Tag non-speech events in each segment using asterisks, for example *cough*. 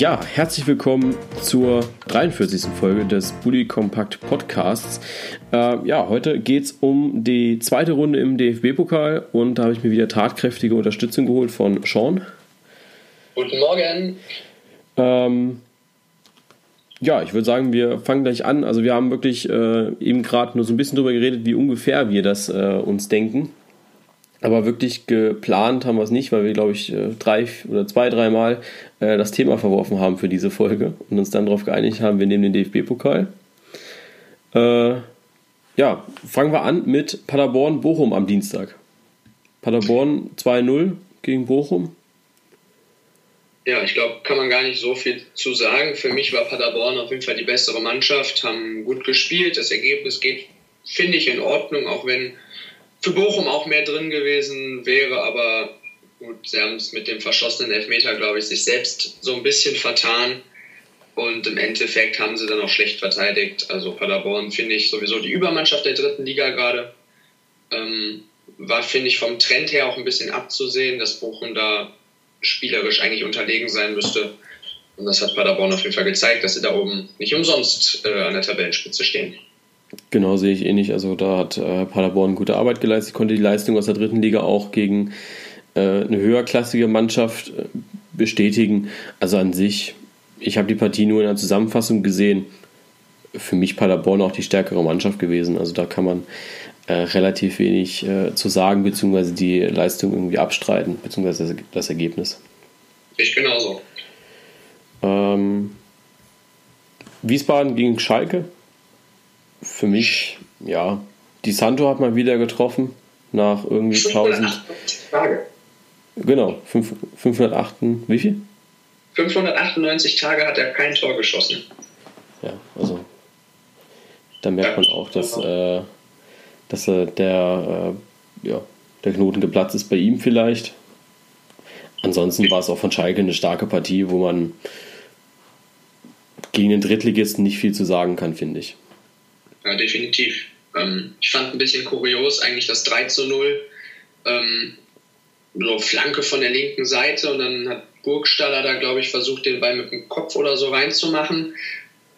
Ja, herzlich willkommen zur 43. Folge des Bully Compact Podcasts. Äh, ja, heute geht es um die zweite Runde im DFB-Pokal und da habe ich mir wieder tatkräftige Unterstützung geholt von Sean. Guten Morgen. Ähm, ja, ich würde sagen, wir fangen gleich an. Also wir haben wirklich äh, eben gerade nur so ein bisschen darüber geredet, wie ungefähr wir das äh, uns denken. Aber wirklich geplant haben wir es nicht, weil wir, glaube ich, äh, drei oder zwei, dreimal äh, das Thema verworfen haben für diese Folge und uns dann darauf geeinigt haben, wir nehmen den DFB-Pokal. Äh, ja, fangen wir an mit Paderborn-Bochum am Dienstag. Paderborn 2-0 gegen Bochum. Ja, ich glaube, kann man gar nicht so viel zu sagen. Für mich war Paderborn auf jeden Fall die bessere Mannschaft, haben gut gespielt. Das Ergebnis geht, finde ich, in Ordnung, auch wenn für Bochum auch mehr drin gewesen wäre, aber gut, sie haben es mit dem verschossenen Elfmeter, glaube ich, sich selbst so ein bisschen vertan. Und im Endeffekt haben sie dann auch schlecht verteidigt. Also Paderborn finde ich sowieso die Übermannschaft der dritten Liga gerade. Ähm, war, finde ich, vom Trend her auch ein bisschen abzusehen, dass Bochum da spielerisch eigentlich unterlegen sein müsste. Und das hat Paderborn auf jeden Fall gezeigt, dass sie da oben nicht umsonst äh, an der Tabellenspitze stehen. Genau, sehe ich ähnlich. Also da hat äh, Paderborn gute Arbeit geleistet, konnte die Leistung aus der dritten Liga auch gegen äh, eine höherklassige Mannschaft äh, bestätigen. Also an sich, ich habe die Partie nur in der Zusammenfassung gesehen. Für mich Paderborn auch die stärkere Mannschaft gewesen. Also da kann man äh, relativ wenig äh, zu sagen, beziehungsweise die Leistung irgendwie abstreiten, beziehungsweise das Ergebnis. Ich genauso. Ähm, Wiesbaden gegen Schalke für mich, ja, die Santo hat mal wieder getroffen nach irgendwie 1000 Tage. Genau, 508, wie viel? 598 Tage hat er kein Tor geschossen. Ja, also da merkt man auch, dass, äh, dass äh, der, äh, ja, der Knoten geplatzt ist bei ihm vielleicht. Ansonsten war es auch von Schalke eine starke Partie, wo man gegen den Drittligisten nicht viel zu sagen kann, finde ich. Ja, definitiv. Ähm, ich fand ein bisschen kurios eigentlich das 3 zu 0. Ähm, so Flanke von der linken Seite und dann hat Burgstaller da, glaube ich, versucht, den Ball mit dem Kopf oder so reinzumachen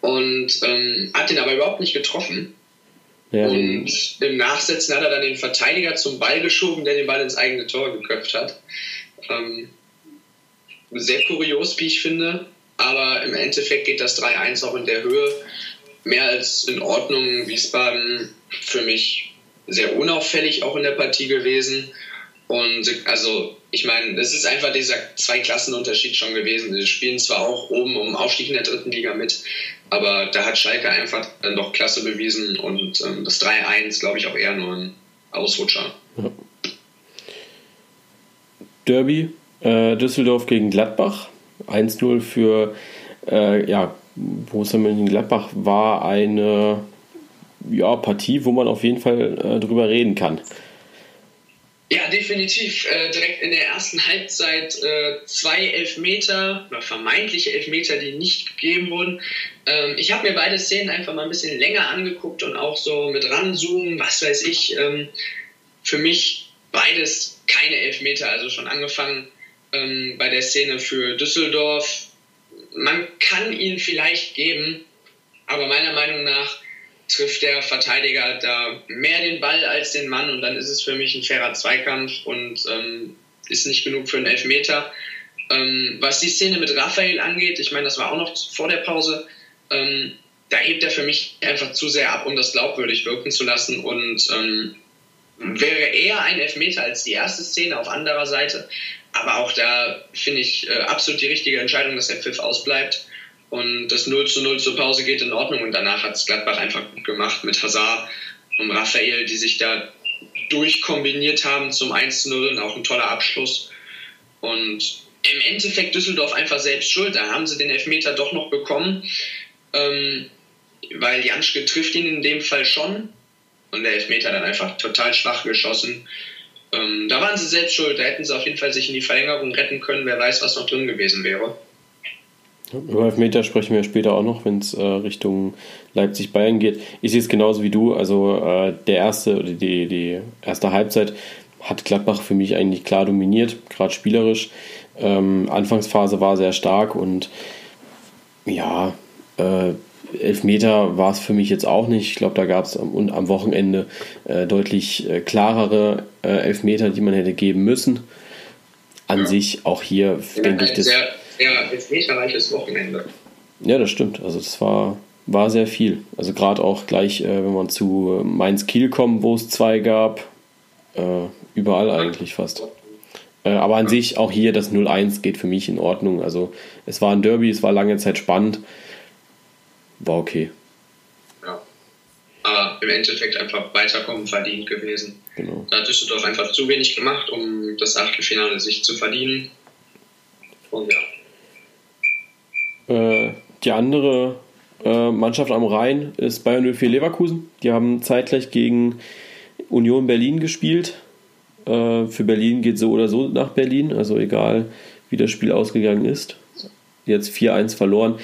und ähm, hat den aber überhaupt nicht getroffen. Ja, und im Nachsetzen hat er dann den Verteidiger zum Ball geschoben, der den Ball ins eigene Tor geköpft hat. Ähm, sehr kurios, wie ich finde, aber im Endeffekt geht das 3-1 auch in der Höhe mehr als in Ordnung. Wiesbaden für mich sehr unauffällig auch in der Partie gewesen. Und also, ich meine, das ist einfach dieser Zwei-Klassen-Unterschied schon gewesen. Sie spielen zwar auch oben um Aufstieg in der dritten Liga mit, aber da hat Schalke einfach dann doch Klasse bewiesen und ähm, das 3-1, glaube ich, auch eher nur ein Ausrutscher. Derby, äh, Düsseldorf gegen Gladbach. 1-0 für äh, ja, Borussia Mönchengladbach war eine ja, Partie, wo man auf jeden Fall äh, drüber reden kann. Ja, definitiv. Äh, direkt in der ersten Halbzeit äh, zwei Elfmeter oder vermeintliche Elfmeter, die nicht gegeben wurden. Ähm, ich habe mir beide Szenen einfach mal ein bisschen länger angeguckt und auch so mit ranzoomen, was weiß ich. Ähm, für mich beides keine Elfmeter, also schon angefangen ähm, bei der Szene für Düsseldorf man kann ihn vielleicht geben, aber meiner Meinung nach trifft der Verteidiger da mehr den Ball als den Mann und dann ist es für mich ein fairer Zweikampf und ähm, ist nicht genug für einen Elfmeter. Ähm, was die Szene mit Raphael angeht, ich meine, das war auch noch vor der Pause, ähm, da hebt er für mich einfach zu sehr ab, um das glaubwürdig wirken zu lassen und ähm, wäre eher ein Elfmeter als die erste Szene auf anderer Seite. Aber auch da finde ich äh, absolut die richtige Entscheidung, dass der Pfiff ausbleibt. Und das 0 zu 0 zur Pause geht in Ordnung. Und danach hat es Gladbach einfach gut gemacht mit Hazard und Raphael, die sich da durchkombiniert haben zum 1 zu 0 und auch ein toller Abschluss. Und im Endeffekt Düsseldorf einfach selbst schuld. Da haben sie den Elfmeter doch noch bekommen, ähm, weil Janschke trifft ihn in dem Fall schon. Und der Elfmeter dann einfach total schwach geschossen. Ähm, da waren sie selbst schuld. Da hätten sie auf jeden Fall sich in die Verlängerung retten können. Wer weiß, was noch drin gewesen wäre. Über Elfmeter sprechen wir später auch noch, wenn es äh, Richtung Leipzig-Bayern geht. Ich sehe es genauso wie du. Also äh, der erste oder die, die erste Halbzeit hat Gladbach für mich eigentlich klar dominiert, gerade spielerisch. Ähm, Anfangsphase war sehr stark und Ja, äh, Elfmeter war es für mich jetzt auch nicht. Ich glaube, da gab es am, am Wochenende äh, deutlich äh, klarere äh, Elfmeter, die man hätte geben müssen. An ja. sich auch hier, ja, denke ich, das. Sehr, sehr elfmeterreiches Wochenende. Ja, das stimmt. Also, das war, war sehr viel. Also, gerade auch gleich, äh, wenn man zu Mainz-Kiel kommt, wo es zwei gab, äh, überall eigentlich fast. Äh, aber an sich auch hier das 0-1 geht für mich in Ordnung. Also, es war ein Derby, es war lange Zeit spannend war okay. Ja. Aber im Endeffekt einfach weiterkommen verdient gewesen. Genau. Da du doch einfach zu wenig gemacht, um das Achtelfinale sich zu verdienen. Und ja. Äh, die andere äh, Mannschaft am Rhein ist Bayern 04 Leverkusen. Die haben zeitgleich gegen Union Berlin gespielt. Äh, für Berlin geht so oder so nach Berlin, also egal wie das Spiel ausgegangen ist. Jetzt 4-1 verloren.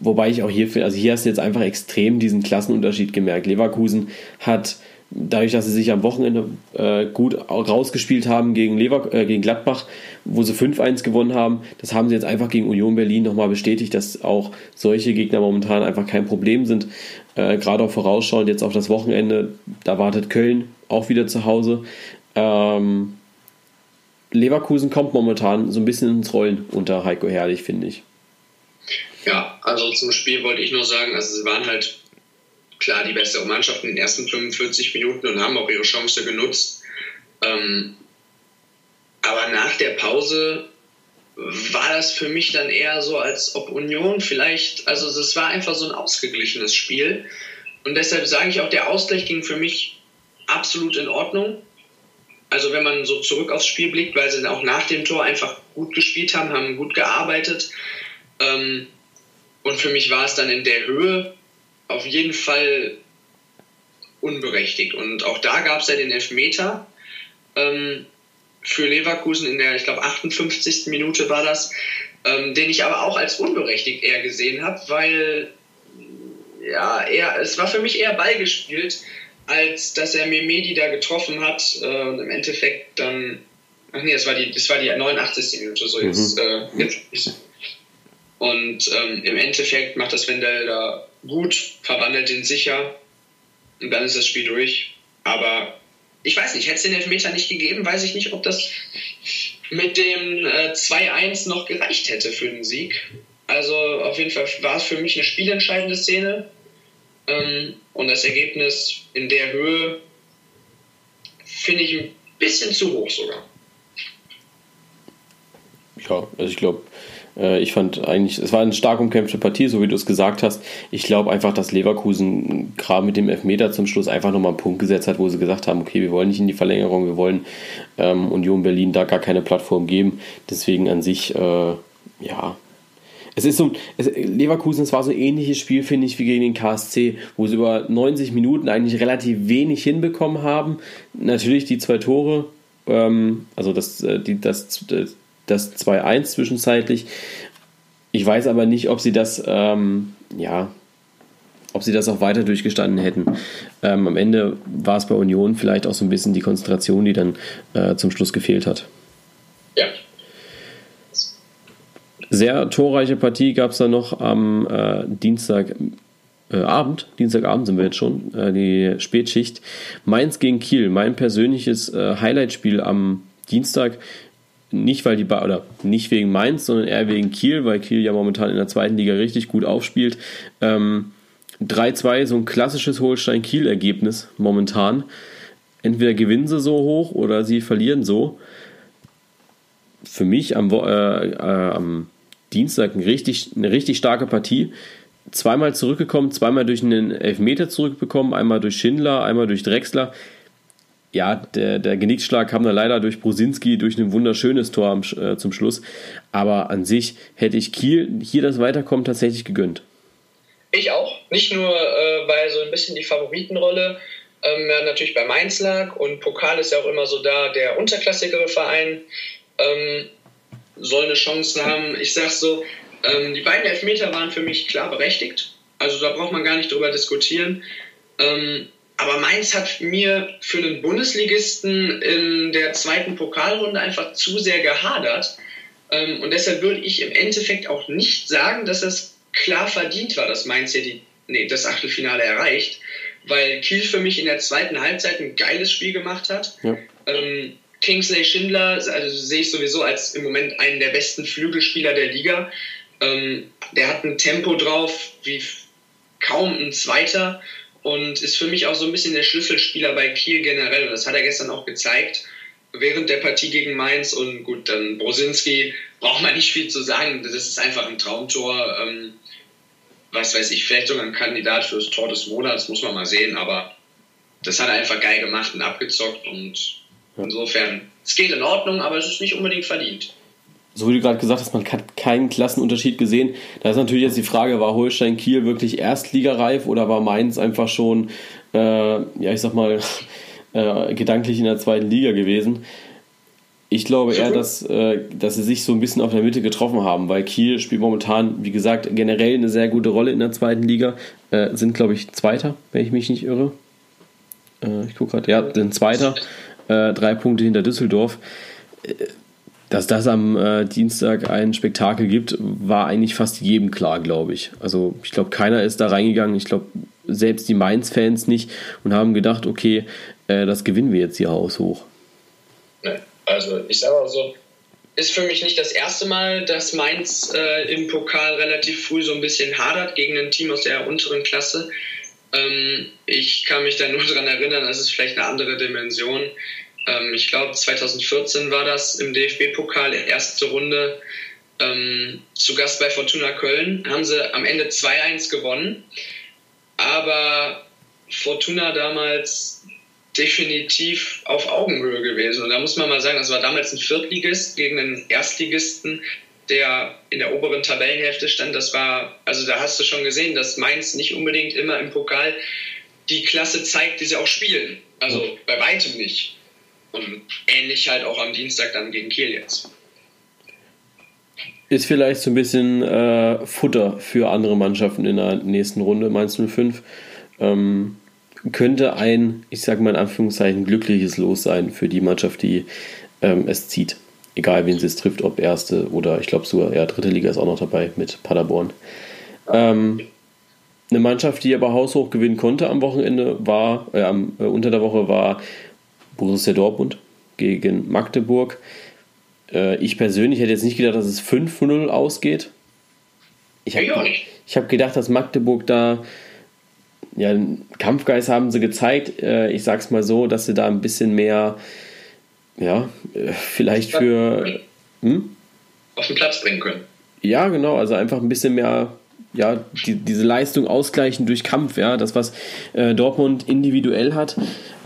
Wobei ich auch hier finde, also hier hast du jetzt einfach extrem diesen Klassenunterschied gemerkt. Leverkusen hat dadurch, dass sie sich am Wochenende äh, gut rausgespielt haben gegen, Lever äh, gegen Gladbach, wo sie 5-1 gewonnen haben, das haben sie jetzt einfach gegen Union Berlin nochmal bestätigt, dass auch solche Gegner momentan einfach kein Problem sind. Äh, Gerade auch vorausschauend jetzt auf das Wochenende, da wartet Köln auch wieder zu Hause. Ähm, Leverkusen kommt momentan so ein bisschen ins Rollen unter Heiko Herrlich, finde ich. Ja, also zum Spiel wollte ich nur sagen, also sie waren halt klar die bessere Mannschaft in den ersten 45 Minuten und haben auch ihre Chance genutzt. Ähm, aber nach der Pause war das für mich dann eher so, als ob Union vielleicht, also es war einfach so ein ausgeglichenes Spiel. Und deshalb sage ich auch, der Ausgleich ging für mich absolut in Ordnung. Also wenn man so zurück aufs Spiel blickt, weil sie auch nach dem Tor einfach gut gespielt haben, haben gut gearbeitet. Ähm, und für mich war es dann in der Höhe auf jeden Fall unberechtigt. Und auch da gab es ja den Elfmeter ähm, für Leverkusen in der, ich glaube, 58. Minute war das, ähm, den ich aber auch als unberechtigt eher gesehen habe, weil ja, eher, es war für mich eher Ball gespielt, als dass er Memedi da getroffen hat äh, und im Endeffekt dann, ach nee, das war die, das war die 89. Minute, so jetzt, mhm. äh, jetzt und ähm, im Endeffekt macht das Wendell da gut, verwandelt ihn sicher und dann ist das Spiel durch. Aber ich weiß nicht, hätte es den Elfmeter nicht gegeben, weiß ich nicht, ob das mit dem äh, 2-1 noch gereicht hätte für den Sieg. Also auf jeden Fall war es für mich eine spielentscheidende Szene. Ähm, und das Ergebnis in der Höhe finde ich ein bisschen zu hoch sogar. Ja, also ich glaube, ich fand eigentlich, es war eine stark umkämpfte Partie, so wie du es gesagt hast. Ich glaube einfach, dass Leverkusen gerade mit dem Elfmeter zum Schluss einfach nochmal einen Punkt gesetzt hat, wo sie gesagt haben, okay, wir wollen nicht in die Verlängerung, wir wollen ähm, Union Berlin da gar keine Plattform geben. Deswegen an sich, äh, ja, es ist so, es, Leverkusen, es war so ein ähnliches Spiel, finde ich, wie gegen den KSC, wo sie über 90 Minuten eigentlich relativ wenig hinbekommen haben. Natürlich die zwei Tore, ähm, also das, äh, die, das, das das 2-1 zwischenzeitlich. Ich weiß aber nicht, ob sie das, ähm, ja, ob sie das auch weiter durchgestanden hätten. Ähm, am Ende war es bei Union vielleicht auch so ein bisschen die Konzentration, die dann äh, zum Schluss gefehlt hat. Ja. Sehr torreiche Partie gab es dann noch am äh, Dienstagabend, äh, Dienstagabend sind wir jetzt schon, äh, die Spätschicht. Mainz gegen Kiel, mein persönliches äh, Highlightspiel am Dienstag nicht weil die ba oder nicht wegen Mainz, sondern eher wegen Kiel, weil Kiel ja momentan in der zweiten Liga richtig gut aufspielt. Ähm, 3-2, so ein klassisches Holstein-Kiel-Ergebnis momentan. Entweder gewinnen sie so hoch oder sie verlieren so. Für mich am, äh, äh, am Dienstag ein richtig, eine richtig starke Partie. Zweimal zurückgekommen, zweimal durch einen Elfmeter zurückbekommen, einmal durch Schindler, einmal durch Drexler ja, der, der Genickschlag kam dann leider durch Brusinski durch ein wunderschönes Tor am, äh, zum Schluss. Aber an sich hätte ich Kiel hier das Weiterkommen tatsächlich gegönnt. Ich auch. Nicht nur, äh, weil so ein bisschen die Favoritenrolle ähm, natürlich bei Mainz lag und Pokal ist ja auch immer so da, der unterklassigere Verein ähm, soll eine Chance haben. Ich sag so, ähm, die beiden Elfmeter waren für mich klar berechtigt. Also da braucht man gar nicht drüber diskutieren. Ähm, aber Mainz hat mir für den Bundesligisten in der zweiten Pokalrunde einfach zu sehr gehadert. Ähm, und deshalb würde ich im Endeffekt auch nicht sagen, dass das klar verdient war, dass Mainz hier die, nee, das Achtelfinale erreicht, weil Kiel für mich in der zweiten Halbzeit ein geiles Spiel gemacht hat. Ja. Ähm, Kingsley Schindler, also sehe ich sowieso als im Moment einen der besten Flügelspieler der Liga. Ähm, der hat ein Tempo drauf wie kaum ein zweiter und ist für mich auch so ein bisschen der Schlüsselspieler bei Kiel generell. Und das hat er gestern auch gezeigt während der Partie gegen Mainz. Und gut, dann Brosinski braucht man nicht viel zu sagen. Das ist einfach ein Traumtor. Ähm, was weiß ich, vielleicht sogar ein Kandidat für das Tor des Monats, muss man mal sehen. Aber das hat er einfach geil gemacht und abgezockt. Und insofern, es geht in Ordnung, aber es ist nicht unbedingt verdient so wie du gerade gesagt hast, man hat keinen Klassenunterschied gesehen. Da ist natürlich jetzt die Frage, war Holstein Kiel wirklich erstligareif oder war Mainz einfach schon, äh, ja, ich sag mal, *laughs* äh, gedanklich in der zweiten Liga gewesen? Ich glaube eher, dass, äh, dass sie sich so ein bisschen auf der Mitte getroffen haben, weil Kiel spielt momentan, wie gesagt, generell eine sehr gute Rolle in der zweiten Liga. Äh, sind, glaube ich, Zweiter, wenn ich mich nicht irre. Äh, ich gucke gerade, ja, sind Zweiter. Äh, drei Punkte hinter Düsseldorf dass das am äh, Dienstag ein Spektakel gibt, war eigentlich fast jedem klar, glaube ich. Also ich glaube, keiner ist da reingegangen. Ich glaube, selbst die Mainz-Fans nicht und haben gedacht, okay, äh, das gewinnen wir jetzt hier haushoch. Nee, also ich sage mal so, ist für mich nicht das erste Mal, dass Mainz äh, im Pokal relativ früh so ein bisschen hadert gegen ein Team aus der unteren Klasse. Ähm, ich kann mich da nur daran erinnern, das ist vielleicht eine andere Dimension ähm, ich glaube 2014 war das im DFB-Pokal, erste Runde ähm, zu Gast bei Fortuna Köln. Haben sie am Ende 2-1 gewonnen. Aber Fortuna damals definitiv auf Augenhöhe gewesen. Und da muss man mal sagen, das war damals ein Viertligist gegen einen Erstligisten, der in der oberen Tabellenhälfte stand. Das war, also da hast du schon gesehen, dass Mainz nicht unbedingt immer im Pokal die Klasse zeigt, die sie auch spielen. Also bei weitem nicht. Und ähnlich halt auch am Dienstag dann gegen Kiel jetzt. Ist vielleicht so ein bisschen äh, Futter für andere Mannschaften in der nächsten Runde, Mainz 05. Ähm, könnte ein, ich sage mal in Anführungszeichen, glückliches Los sein für die Mannschaft, die ähm, es zieht. Egal, wen sie es trifft, ob erste oder ich glaube sogar, ja, dritte Liga ist auch noch dabei mit Paderborn. Ähm, eine Mannschaft, die aber haushoch gewinnen konnte am Wochenende, war, äh, äh, unter der Woche war Borussia Dortmund gegen Magdeburg. Äh, ich persönlich hätte jetzt nicht gedacht, dass es 5-0 ausgeht. Ich habe hab gedacht, dass Magdeburg da ja, Kampfgeist haben sie gezeigt. Äh, ich sag's mal so, dass sie da ein bisschen mehr, ja, äh, vielleicht für. Hm? Auf den Platz bringen können. Ja, genau, also einfach ein bisschen mehr ja, die, diese Leistung ausgleichen durch Kampf, ja, das, was äh, Dortmund individuell hat,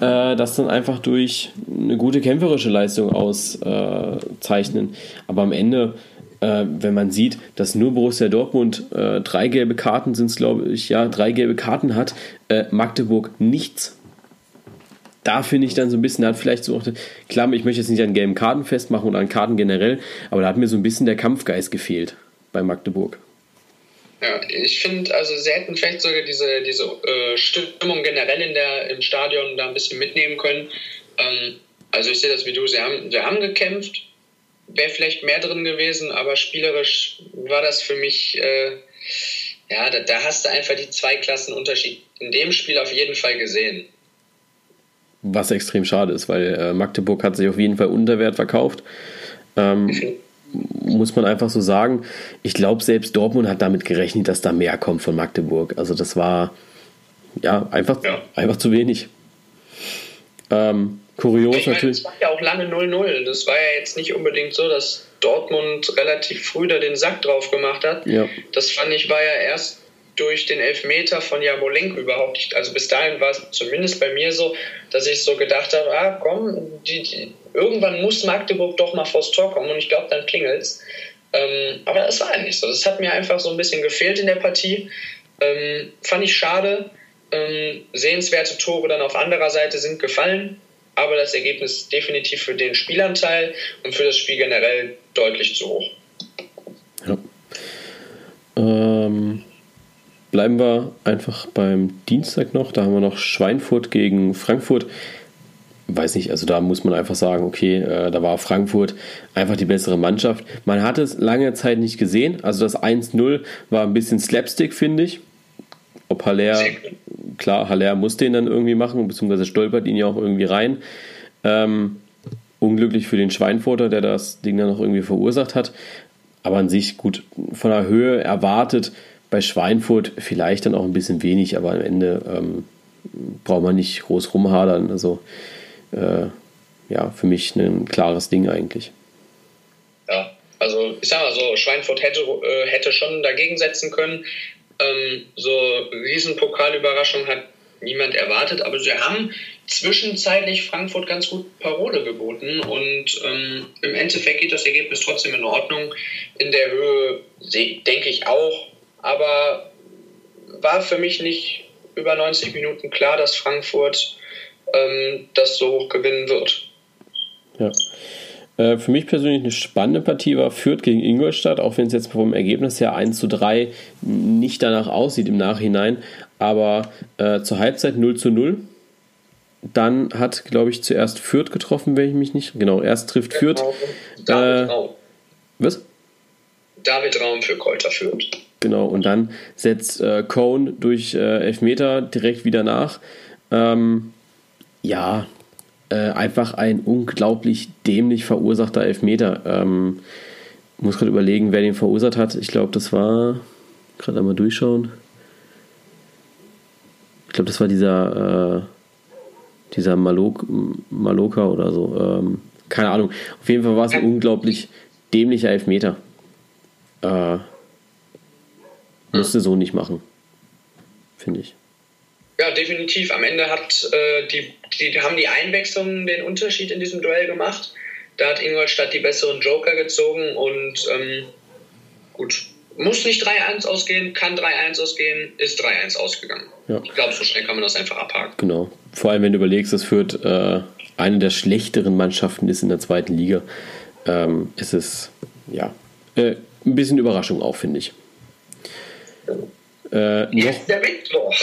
äh, das dann einfach durch eine gute kämpferische Leistung auszeichnen. Äh, Aber am Ende, äh, wenn man sieht, dass nur Borussia Dortmund äh, drei gelbe Karten sind, glaube ich, ja, drei gelbe Karten hat, äh, Magdeburg nichts. Da finde ich dann so ein bisschen, da hat vielleicht so, klar, ich möchte jetzt nicht an gelben Karten festmachen oder an Karten generell, aber da hat mir so ein bisschen der Kampfgeist gefehlt bei Magdeburg. Ja, ich finde, also sie hätten vielleicht sogar diese, diese äh, Stimmung generell in der, im Stadion da ein bisschen mitnehmen können. Ähm, also ich sehe das wie du, sie haben, sie haben gekämpft, wäre vielleicht mehr drin gewesen, aber spielerisch war das für mich, äh, ja, da, da hast du einfach die zwei Klassen Unterschied in dem Spiel auf jeden Fall gesehen. Was extrem schade ist, weil äh, Magdeburg hat sich auf jeden Fall unter Wert verkauft. Ähm, muss man einfach so sagen. Ich glaube, selbst Dortmund hat damit gerechnet, dass da mehr kommt von Magdeburg. Also das war ja einfach, ja. einfach zu wenig. Ähm, kurios ich meine, natürlich. Es war ja auch lange 0-0. Das war ja jetzt nicht unbedingt so, dass Dortmund relativ früh da den Sack drauf gemacht hat. Ja. Das fand ich war ja erst durch den Elfmeter von Jamolenko überhaupt nicht. Also bis dahin war es zumindest bei mir so, dass ich so gedacht habe, ah komm, die, die, irgendwann muss Magdeburg doch mal vors Tor kommen und ich glaube, dann klingelt's. Ähm, aber das war nicht so. Das hat mir einfach so ein bisschen gefehlt in der Partie. Ähm, fand ich schade. Ähm, sehenswerte Tore dann auf anderer Seite sind gefallen, aber das Ergebnis ist definitiv für den Spielanteil und für das Spiel generell deutlich zu hoch. Ja. Ähm, bleiben wir einfach beim Dienstag noch. Da haben wir noch Schweinfurt gegen Frankfurt. weiß nicht, also da muss man einfach sagen, okay, äh, da war Frankfurt einfach die bessere Mannschaft. Man hat es lange Zeit nicht gesehen, also das 1-0 war ein bisschen Slapstick, finde ich. Ob Haller, klar, Haller muss den dann irgendwie machen, beziehungsweise stolpert ihn ja auch irgendwie rein. Ähm, unglücklich für den Schweinfurter, der das Ding dann noch irgendwie verursacht hat. Aber an sich gut von der Höhe erwartet. Bei Schweinfurt vielleicht dann auch ein bisschen wenig, aber am Ende ähm, braucht man nicht groß rumhadern. Also äh, ja, für mich ein klares Ding eigentlich. Ja, also ich sag mal so, Schweinfurt hätte, äh, hätte schon dagegen setzen können. Ähm, so Riesenpokalüberraschung hat niemand erwartet, aber sie haben zwischenzeitlich Frankfurt ganz gut Parole geboten und ähm, im Endeffekt geht das Ergebnis trotzdem in Ordnung. In der Höhe denke ich auch, aber war für mich nicht über 90 Minuten klar, dass Frankfurt ähm, das so hoch gewinnen wird. Ja. Äh, für mich persönlich eine spannende Partie war Fürth gegen Ingolstadt, auch wenn es jetzt vom Ergebnis her 1 zu 3 nicht danach aussieht im Nachhinein. Aber äh, zur Halbzeit 0 zu 0. Dann hat, glaube ich, zuerst Fürth getroffen, wenn ich mich nicht. Genau, erst trifft Fürth. David äh, Raum. Was? David Raum für Kräuter Fürth. Genau, und dann setzt äh, Cohn durch äh, Elfmeter direkt wieder nach. Ähm, ja, äh, einfach ein unglaublich dämlich verursachter Elfmeter. Ähm, muss gerade überlegen, wer den verursacht hat. Ich glaube, das war. Gerade einmal durchschauen. Ich glaube, das war dieser. Äh, dieser Malok, Maloka oder so. Ähm, keine Ahnung. Auf jeden Fall war es ein unglaublich dämlicher Elfmeter. Äh, musste so nicht machen. Finde ich. Ja, definitiv. Am Ende hat, äh, die, die, haben die Einwechslungen den Unterschied in diesem Duell gemacht. Da hat Ingolstadt die besseren Joker gezogen und ähm, gut, muss nicht 3-1 ausgehen, kann 3-1 ausgehen, ist 3-1 ausgegangen. Ja. Ich glaube, so schnell kann man das einfach abhaken. Genau. Vor allem, wenn du überlegst, es führt äh, eine der schlechteren Mannschaften ist in der zweiten Liga. Ähm, ist es, ja, äh, ein bisschen Überraschung auch, finde ich. Äh, noch, der Mittwoch.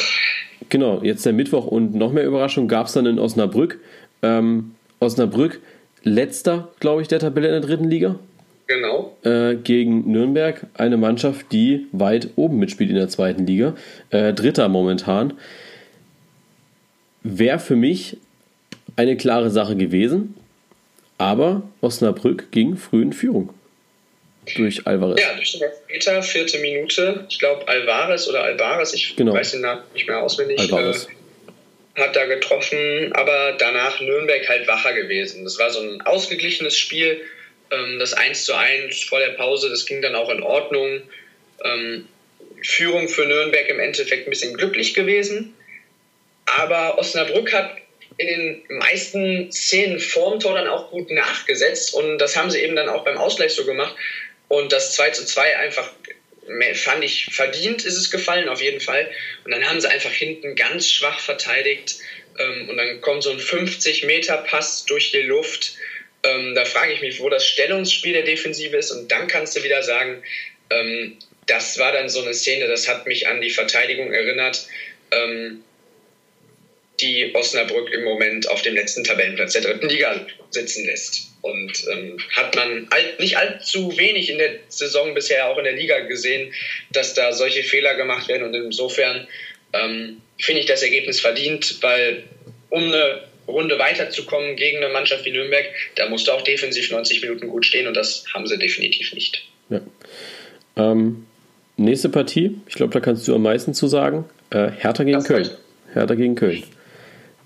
Genau, jetzt der Mittwoch und noch mehr Überraschung gab es dann in Osnabrück. Ähm, Osnabrück, letzter, glaube ich, der Tabelle in der dritten Liga. Genau. Äh, gegen Nürnberg, eine Mannschaft, die weit oben mitspielt in der zweiten Liga. Äh, Dritter momentan. Wäre für mich eine klare Sache gewesen, aber Osnabrück ging früh in Führung durch Alvarez. Ja, durch den Meter, vierte Minute. Ich glaube, Alvarez oder Alvarez, ich genau. weiß den Namen nicht mehr auswendig. Alvarez. Äh, hat da getroffen, aber danach Nürnberg halt wacher gewesen. Das war so ein ausgeglichenes Spiel. Ähm, das 1 zu 1 vor der Pause, das ging dann auch in Ordnung. Ähm, Führung für Nürnberg im Endeffekt ein bisschen glücklich gewesen. Aber Osnabrück hat in den meisten Szenen vorm Tor dann auch gut nachgesetzt und das haben sie eben dann auch beim Ausgleich so gemacht. Und das 2 zu 2 einfach fand ich verdient ist es gefallen, auf jeden Fall. Und dann haben sie einfach hinten ganz schwach verteidigt. Ähm, und dann kommt so ein 50-Meter-Pass durch die Luft. Ähm, da frage ich mich, wo das Stellungsspiel der Defensive ist. Und dann kannst du wieder sagen, ähm, das war dann so eine Szene, das hat mich an die Verteidigung erinnert die Osnabrück im Moment auf dem letzten Tabellenplatz der dritten Liga sitzen lässt. Und ähm, hat man all, nicht allzu wenig in der Saison bisher auch in der Liga gesehen, dass da solche Fehler gemacht werden. Und insofern ähm, finde ich das Ergebnis verdient, weil um eine Runde weiterzukommen gegen eine Mannschaft wie Nürnberg, da musst du auch defensiv 90 Minuten gut stehen und das haben sie definitiv nicht. Ja. Ähm, nächste Partie, ich glaube, da kannst du am meisten zu sagen. Äh, Hertha gegen das Köln. Hertha gegen Köln.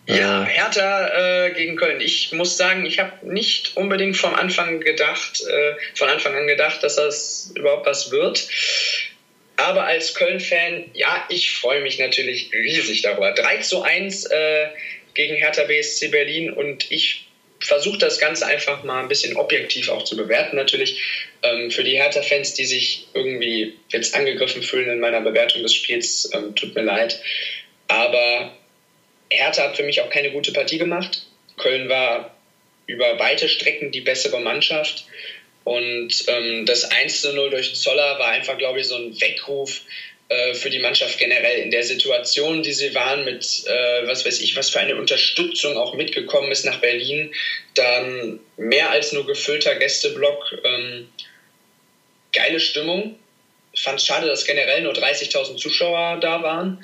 Ja. Hertha äh, gegen Köln. Ich muss sagen, ich habe nicht unbedingt vom Anfang gedacht, äh, von Anfang an gedacht, dass das überhaupt was wird. Aber als Köln-Fan, ja, ich freue mich natürlich riesig darüber. 3 zu 1 äh, gegen Hertha BSC Berlin und ich versuche das Ganze einfach mal ein bisschen objektiv auch zu bewerten. Natürlich ähm, für die Hertha-Fans, die sich irgendwie jetzt angegriffen fühlen in meiner Bewertung des Spiels, ähm, tut mir leid. Aber Hertha hat für mich auch keine gute Partie gemacht. Köln war über weite Strecken die bessere Mannschaft. Und ähm, das 1 0 durch Zoller war einfach, glaube ich, so ein Weckruf äh, für die Mannschaft generell in der Situation, die sie waren, mit äh, was weiß ich, was für eine Unterstützung auch mitgekommen ist nach Berlin. Dann mehr als nur gefüllter Gästeblock. Ähm, geile Stimmung. Ich fand es schade, dass generell nur 30.000 Zuschauer da waren.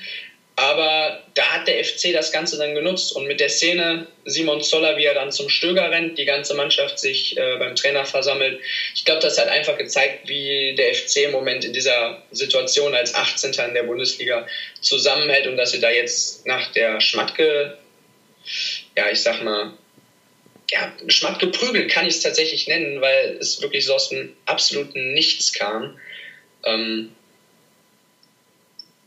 Aber da hat der FC das Ganze dann genutzt und mit der Szene Simon Zoller, wie er dann zum Stöger rennt, die ganze Mannschaft sich äh, beim Trainer versammelt. Ich glaube, das hat einfach gezeigt, wie der FC im Moment in dieser Situation als 18. in der Bundesliga zusammenhält und dass sie da jetzt nach der Schmatke, ja, ich sag mal, ja, Schmatke prügelt kann ich es tatsächlich nennen, weil es wirklich so aus dem absoluten Nichts kam. Ähm,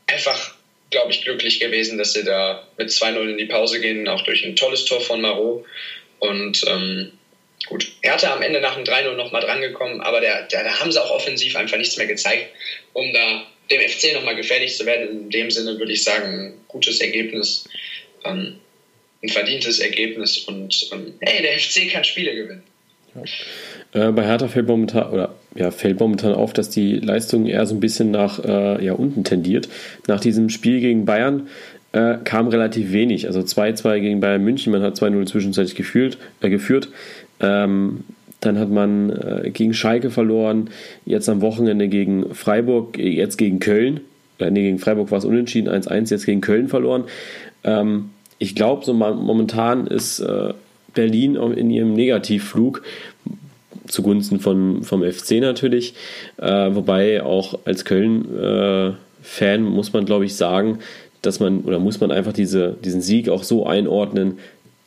einfach glaube ich, glücklich gewesen, dass sie da mit 2-0 in die Pause gehen, auch durch ein tolles Tor von Marot. Und ähm, gut, Hertha am Ende nach dem 3-0 nochmal drangekommen, aber der, der, da haben sie auch offensiv einfach nichts mehr gezeigt, um da dem FC nochmal gefährlich zu werden. In dem Sinne würde ich sagen, ein gutes Ergebnis, ähm, ein verdientes Ergebnis und ähm, hey, der FC kann Spiele gewinnen. Ja. Äh, bei Hertha fällt momentan, oder ja, fällt momentan auf, dass die Leistung eher so ein bisschen nach äh, ja, unten tendiert. Nach diesem Spiel gegen Bayern äh, kam relativ wenig. Also 2-2 gegen Bayern München, man hat 2-0 zwischenzeitlich geführt. Äh, geführt. Ähm, dann hat man äh, gegen Schalke verloren, jetzt am Wochenende gegen Freiburg, jetzt gegen Köln. Äh, nee, gegen Freiburg war es unentschieden, 1-1, jetzt gegen Köln verloren. Ähm, ich glaube, so momentan ist äh, Berlin in ihrem Negativflug zugunsten von, vom FC natürlich. Äh, wobei auch als Köln-Fan äh, muss man, glaube ich, sagen, dass man oder muss man einfach diese, diesen Sieg auch so einordnen.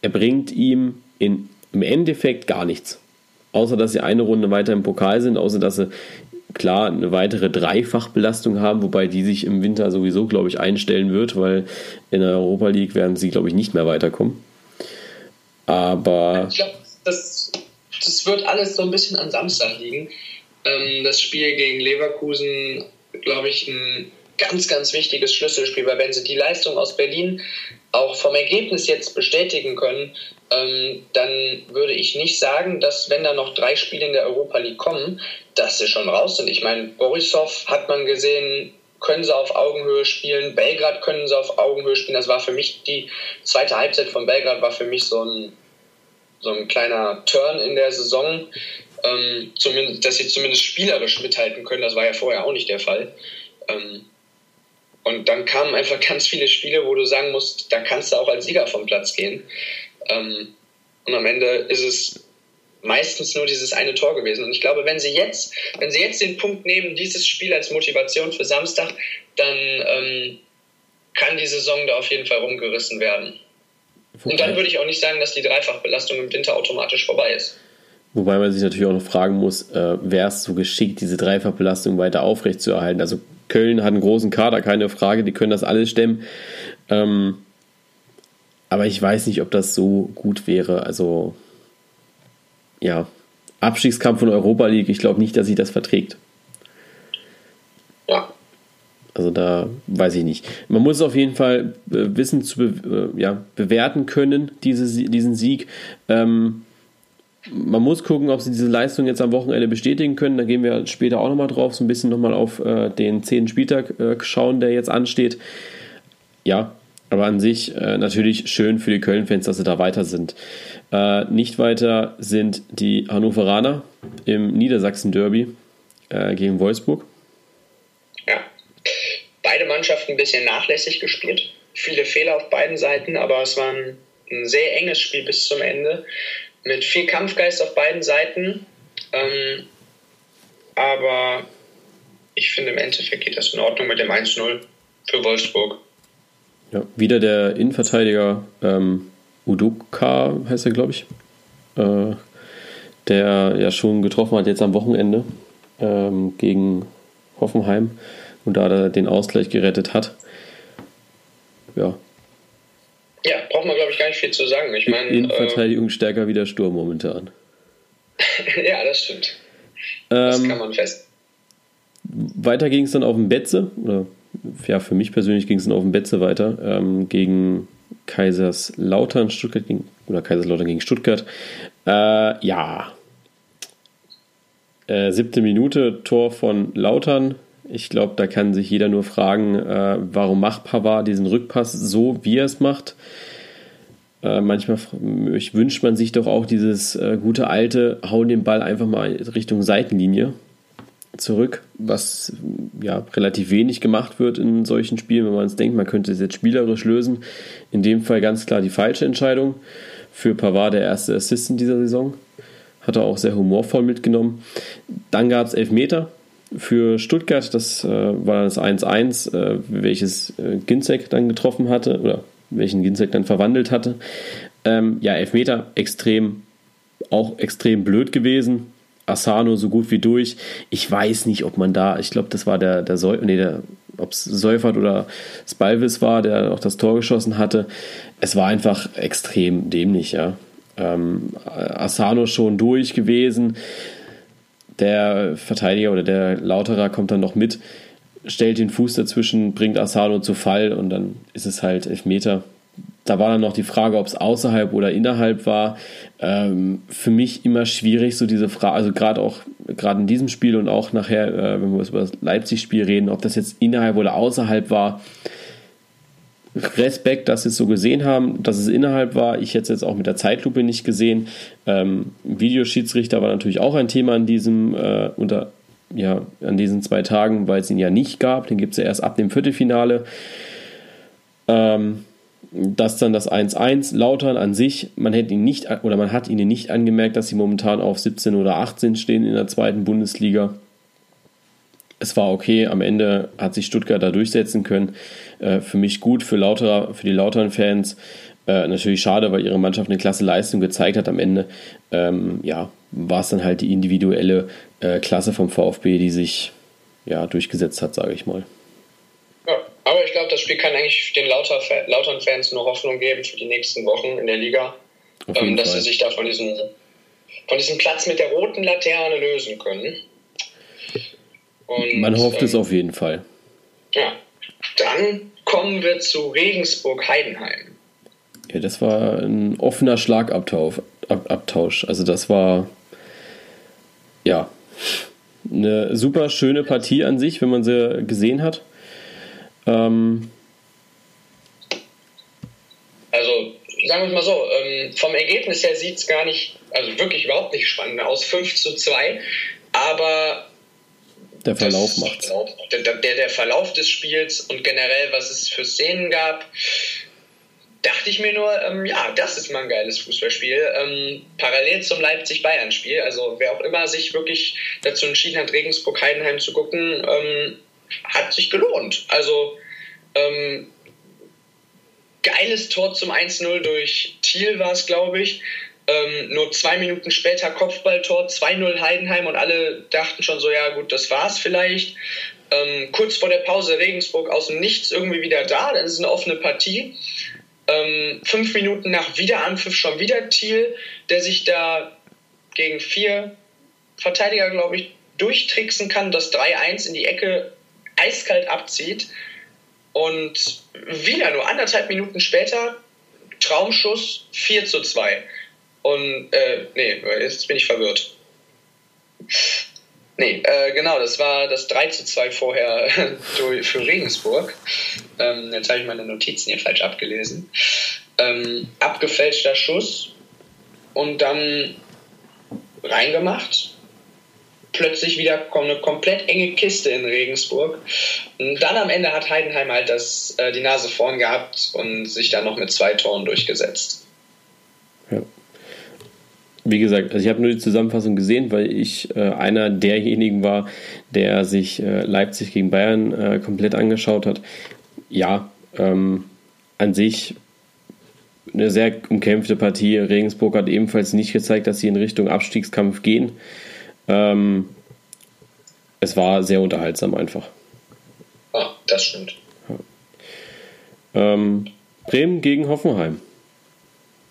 Er bringt ihm in, im Endeffekt gar nichts. Außer dass sie eine Runde weiter im Pokal sind, außer dass sie klar eine weitere Dreifachbelastung haben, wobei die sich im Winter sowieso, glaube ich, einstellen wird, weil in der Europa League werden sie, glaube ich, nicht mehr weiterkommen. Aber. Ich glaube, das das wird alles so ein bisschen an Samstag liegen. Ähm, das Spiel gegen Leverkusen, glaube ich, ein ganz, ganz wichtiges Schlüsselspiel, weil wenn sie die Leistung aus Berlin auch vom Ergebnis jetzt bestätigen können, ähm, dann würde ich nicht sagen, dass wenn da noch drei Spiele in der Europa League kommen, dass sie schon raus sind. Ich meine, Borisov hat man gesehen, können sie auf Augenhöhe spielen. Belgrad können sie auf Augenhöhe spielen. Das war für mich die zweite Halbzeit von Belgrad war für mich so ein so ein kleiner Turn in der Saison, ähm, zumindest, dass sie zumindest spielerisch mithalten können. Das war ja vorher auch nicht der Fall. Ähm, und dann kamen einfach *laughs* ganz viele Spiele, wo du sagen musst, da kannst du auch als Sieger vom Platz gehen. Ähm, und am Ende ist es meistens nur dieses eine Tor gewesen. Und ich glaube, wenn sie jetzt, wenn sie jetzt den Punkt nehmen, dieses Spiel als Motivation für Samstag, dann ähm, kann die Saison da auf jeden Fall rumgerissen werden. Und dann würde ich auch nicht sagen, dass die Dreifachbelastung im Winter automatisch vorbei ist. Wobei man sich natürlich auch noch fragen muss, äh, wäre es so geschickt, diese Dreifachbelastung weiter aufrechtzuerhalten? Also Köln hat einen großen Kader, keine Frage, die können das alles stemmen. Ähm, aber ich weiß nicht, ob das so gut wäre. Also, ja, Abstiegskampf von Europa League, ich glaube nicht, dass sich das verträgt. Ja, also da weiß ich nicht. Man muss es auf jeden Fall äh, wissen zu be äh, ja, bewerten können, diese, diesen Sieg. Ähm, man muss gucken, ob sie diese Leistung jetzt am Wochenende bestätigen können. Da gehen wir später auch nochmal drauf, so ein bisschen nochmal auf äh, den zehnten Spieltag äh, schauen, der jetzt ansteht. Ja, aber an sich äh, natürlich schön für die Köln-Fans, dass sie da weiter sind. Äh, nicht weiter sind die Hannoveraner im Niedersachsen-Derby gegen Wolfsburg beide Mannschaften ein bisschen nachlässig gespielt. Viele Fehler auf beiden Seiten, aber es war ein, ein sehr enges Spiel bis zum Ende. Mit viel Kampfgeist auf beiden Seiten. Ähm, aber ich finde, im Endeffekt geht das in Ordnung mit dem 1-0 für Wolfsburg. Ja, wieder der Innenverteidiger ähm, Udoka heißt er, glaube ich, äh, der ja schon getroffen hat jetzt am Wochenende ähm, gegen Hoffenheim und da den Ausgleich gerettet hat. Ja. Ja, braucht man, glaube ich, gar nicht viel zu sagen. Ich meine, Innenverteidigung äh, stärker wie der Sturm momentan. *laughs* ja, das stimmt. Das ähm, kann man fest. Weiter ging es dann auf dem Betze, oder ja, für mich persönlich ging es dann auf dem Betze weiter, ähm, gegen Kaiserslautern, Stuttgart gegen, oder Kaiserslautern gegen Stuttgart. Äh, ja. Äh, siebte Minute, Tor von Lautern, Ich glaube, da kann sich jeder nur fragen, äh, warum macht Pavard diesen Rückpass so, wie er es macht. Äh, manchmal wünscht man sich doch auch dieses äh, gute alte, hauen den Ball einfach mal Richtung Seitenlinie zurück, was ja relativ wenig gemacht wird in solchen Spielen, wenn man es denkt, man könnte es jetzt spielerisch lösen. In dem Fall ganz klar die falsche Entscheidung. Für Pavard der erste Assist in dieser Saison. Hat er auch sehr humorvoll mitgenommen. Dann gab es Elfmeter für Stuttgart. Das äh, war das 1-1, äh, welches äh, Ginzek dann getroffen hatte oder welchen Ginzek dann verwandelt hatte. Ähm, ja, Elfmeter extrem, auch extrem blöd gewesen Asano so gut wie durch. Ich weiß nicht, ob man da, ich glaube, das war der, der Säu nee, der, ob es Seufert oder Spalvis war, der auch das Tor geschossen hatte. Es war einfach extrem dämlich, ja. Ähm, Asano schon durch gewesen. Der Verteidiger oder der Lauterer kommt dann noch mit, stellt den Fuß dazwischen, bringt Asano zu Fall und dann ist es halt Elfmeter da war dann noch die Frage, ob es außerhalb oder innerhalb war. Ähm, für mich immer schwierig, so diese Frage, also gerade auch gerade in diesem Spiel und auch nachher, äh, wenn wir über das Leipzig-Spiel reden, ob das jetzt innerhalb oder außerhalb war. Respekt, dass sie es so gesehen haben, dass es innerhalb war. Ich hätte es jetzt auch mit der Zeitlupe nicht gesehen. Ähm, Videoschiedsrichter war natürlich auch ein Thema an diesem äh, unter ja an diesen zwei Tagen, weil es ihn ja nicht gab. Den gibt es ja erst ab dem Viertelfinale. Ähm, dass dann das 1-1 Lautern an sich, man hätte ihn nicht oder man hat ihnen nicht angemerkt, dass sie momentan auf 17 oder 18 stehen in der zweiten Bundesliga. Es war okay, am Ende hat sich Stuttgart da durchsetzen können. Äh, für mich gut, für, Lauter, für die Lautern-Fans. Äh, natürlich schade, weil ihre Mannschaft eine klasse Leistung gezeigt hat am Ende. Ähm, ja, war es dann halt die individuelle äh, Klasse vom VfB, die sich ja, durchgesetzt hat, sage ich mal. Aber ich glaube, das Spiel kann eigentlich den Lautern-Fans nur Hoffnung geben für die nächsten Wochen in der Liga, ähm, dass sie sich da von diesem, von diesem Platz mit der roten Laterne lösen können. Und, Man hofft ähm, es auf jeden Fall. Ja, dann kommen wir zu Regensburg-Heidenheim. Ja, das war ein offener Schlagabtausch. Also das war ja eine super schöne Partie an sich, wenn man sie gesehen hat. Ähm also sagen wir es mal so, ähm, vom Ergebnis her sieht es gar nicht, also wirklich überhaupt nicht spannend aus, 5 zu 2, aber der Verlauf macht der, der, der Verlauf des Spiels und generell, was es für Szenen gab, dachte ich mir nur, ähm, ja, das ist mal ein geiles Fußballspiel. Ähm, parallel zum Leipzig-Bayern-Spiel. Also wer auch immer sich wirklich dazu entschieden hat, Regensburg-Heidenheim zu gucken, ähm, hat sich gelohnt. Also ähm, geiles Tor zum 1-0 durch Thiel war es, glaube ich. Ähm, nur zwei Minuten später Kopfballtor, 2-0 Heidenheim und alle dachten schon so, ja gut, das war's vielleicht. Ähm, kurz vor der Pause Regensburg aus dem Nichts irgendwie wieder da, dann ist eine offene Partie. Ähm, fünf Minuten nach Wiederanpfiff schon wieder Thiel, der sich da gegen vier Verteidiger, glaube ich, durchtricksen kann, das 3-1 in die Ecke eiskalt abzieht. Und wieder nur anderthalb Minuten später Traumschuss 4 zu 2. Und, äh, nee, jetzt bin ich verwirrt. Nee, äh, genau, das war das 3 zu 2 vorher *laughs* für Regensburg. Ähm, jetzt habe ich meine Notizen hier falsch abgelesen. Ähm, abgefälschter Schuss und dann reingemacht plötzlich wieder eine komplett enge Kiste in Regensburg. Und dann am Ende hat Heidenheim halt das, äh, die Nase vorn gehabt und sich dann noch mit zwei Toren durchgesetzt. Ja. Wie gesagt, also ich habe nur die Zusammenfassung gesehen, weil ich äh, einer derjenigen war, der sich äh, Leipzig gegen Bayern äh, komplett angeschaut hat. Ja, ähm, an sich eine sehr umkämpfte Partie. Regensburg hat ebenfalls nicht gezeigt, dass sie in Richtung Abstiegskampf gehen. Ähm, es war sehr unterhaltsam einfach. Ah, das stimmt. Ja. Ähm, Bremen gegen Hoffenheim.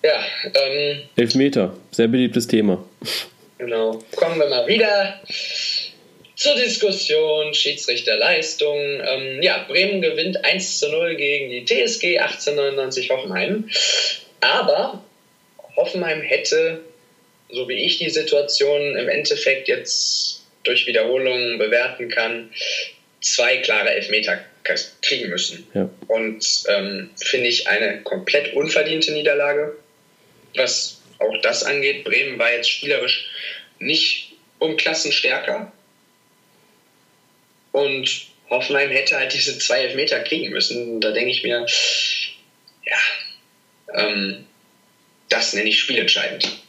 Ja, ähm, Elfmeter, sehr beliebtes Thema. Genau. Kommen wir mal wieder zur Diskussion Schiedsrichterleistung. Ähm, ja, Bremen gewinnt 1 zu 0 gegen die TSG 1899 Hoffenheim. Aber Hoffenheim hätte so wie ich die Situation im Endeffekt jetzt durch Wiederholungen bewerten kann, zwei klare Elfmeter kriegen müssen. Ja. Und ähm, finde ich eine komplett unverdiente Niederlage. Was auch das angeht, Bremen war jetzt spielerisch nicht um Klassen stärker. Und Hoffenheim hätte halt diese zwei Elfmeter kriegen müssen. Da denke ich mir, ja, ähm, das nenne ich spielentscheidend.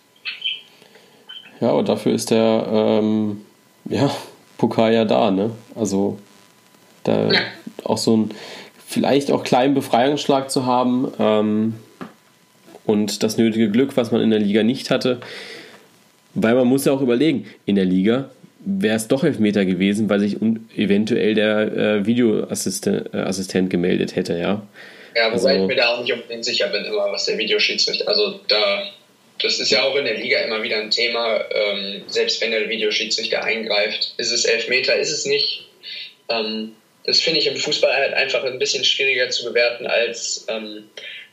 Ja, aber dafür ist der ähm, ja, Pokal ja da, ne? Also da ja. auch so ein vielleicht auch kleinen Befreiungsschlag zu haben ähm, und das nötige Glück, was man in der Liga nicht hatte. Weil man muss ja auch überlegen, in der Liga wäre es doch Elfmeter gewesen, weil sich eventuell der äh, Videoassistent äh, gemeldet hätte, ja. Ja, wobei also, ich mir da auch nicht unbedingt sicher bin, immer was der Videoschiedsrichter. Also da, das ist ja auch in der Liga immer wieder ein Thema. Ähm, selbst wenn der Videoschiedsrichter eingreift, ist es Elfmeter, ist es nicht. Ähm, das finde ich im Fußball halt einfach ein bisschen schwieriger zu bewerten als ähm,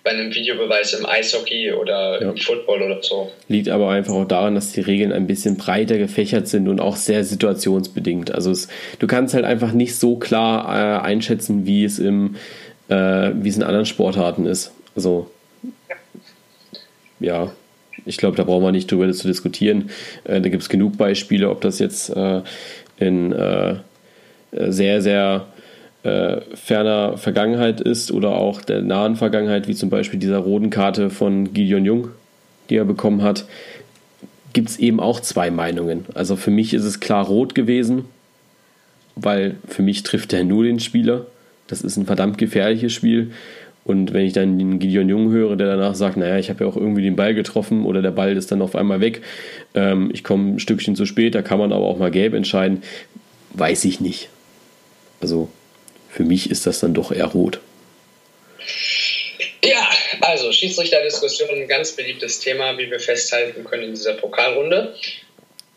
bei einem Videobeweis im Eishockey oder ja. im Football oder so. Liegt aber einfach auch daran, dass die Regeln ein bisschen breiter gefächert sind und auch sehr situationsbedingt. Also es, du kannst halt einfach nicht so klar äh, einschätzen, wie es im äh, wie es in anderen Sportarten ist. Also ja, ich glaube, da brauchen wir nicht drüber zu diskutieren. Äh, da gibt es genug Beispiele, ob das jetzt äh, in äh, sehr, sehr äh, ferner Vergangenheit ist oder auch der nahen Vergangenheit, wie zum Beispiel dieser roten Karte von Gideon Jung, die er bekommen hat, gibt es eben auch zwei Meinungen. Also für mich ist es klar rot gewesen, weil für mich trifft er nur den Spieler. Das ist ein verdammt gefährliches Spiel. Und wenn ich dann den Gideon Jung höre, der danach sagt, naja, ich habe ja auch irgendwie den Ball getroffen oder der Ball ist dann auf einmal weg, ähm, ich komme ein Stückchen zu spät, da kann man aber auch mal gelb entscheiden, weiß ich nicht. Also für mich ist das dann doch eher rot. Ja, also Schiedsrichterdiskussion, ein ganz beliebtes Thema, wie wir festhalten können in dieser Pokalrunde.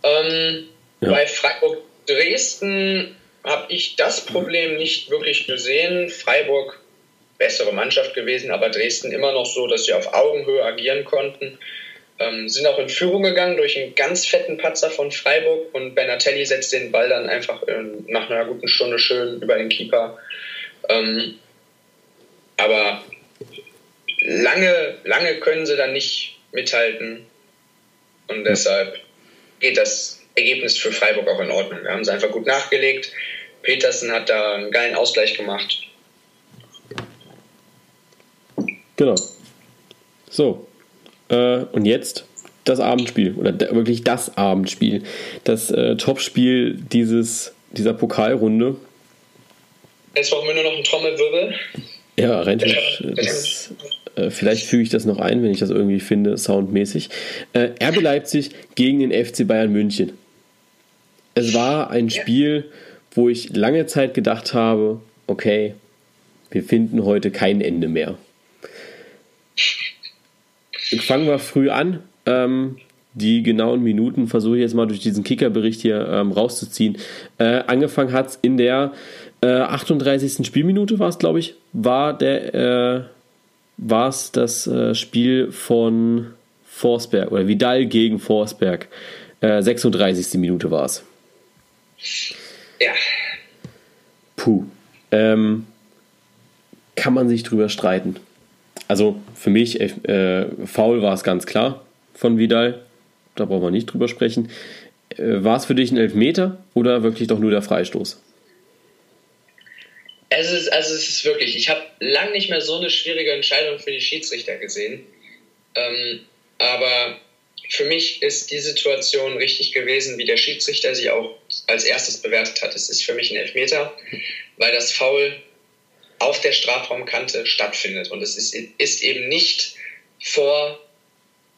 Ähm, ja. Bei Freiburg Dresden habe ich das Problem nicht wirklich gesehen. Freiburg bessere Mannschaft gewesen, aber Dresden immer noch so, dass sie auf Augenhöhe agieren konnten. Ähm, sind auch in Führung gegangen durch einen ganz fetten Patzer von Freiburg und Benatelli setzt den Ball dann einfach in, nach einer guten Stunde schön über den Keeper. Ähm, aber lange, lange können sie dann nicht mithalten und deshalb geht das Ergebnis für Freiburg auch in Ordnung. Wir haben es einfach gut nachgelegt. Petersen hat da einen geilen Ausgleich gemacht. Genau. So, äh, und jetzt das Abendspiel oder wirklich das Abendspiel, das äh, Topspiel dieses, dieser Pokalrunde. Jetzt brauchen wir nur noch einen Trommelwirbel. Ja, rein das, äh, vielleicht füge ich das noch ein, wenn ich das irgendwie finde, soundmäßig. Äh, RB Leipzig gegen den FC Bayern München. Es war ein Spiel, wo ich lange Zeit gedacht habe, okay, wir finden heute kein Ende mehr fangen wir früh an. Ähm, die genauen Minuten versuche ich jetzt mal durch diesen Kickerbericht hier ähm, rauszuziehen. Äh, angefangen hat es in der äh, 38. Spielminute, war es, glaube ich, war der äh, war es das äh, Spiel von Forsberg oder Vidal gegen Forsberg. 36. Äh, Minute war es. Ja. Puh. Ähm, kann man sich drüber streiten. Also für mich, äh, faul war es ganz klar von Vidal. Da brauchen wir nicht drüber sprechen. Äh, war es für dich ein Elfmeter oder wirklich doch nur der Freistoß? Es ist, also es ist wirklich, ich habe lange nicht mehr so eine schwierige Entscheidung für die Schiedsrichter gesehen. Ähm, aber für mich ist die Situation richtig gewesen, wie der Schiedsrichter sie auch als erstes bewertet hat. Es ist für mich ein Elfmeter, weil das Foul auf der Strafraumkante stattfindet. Und es ist, ist eben nicht vor,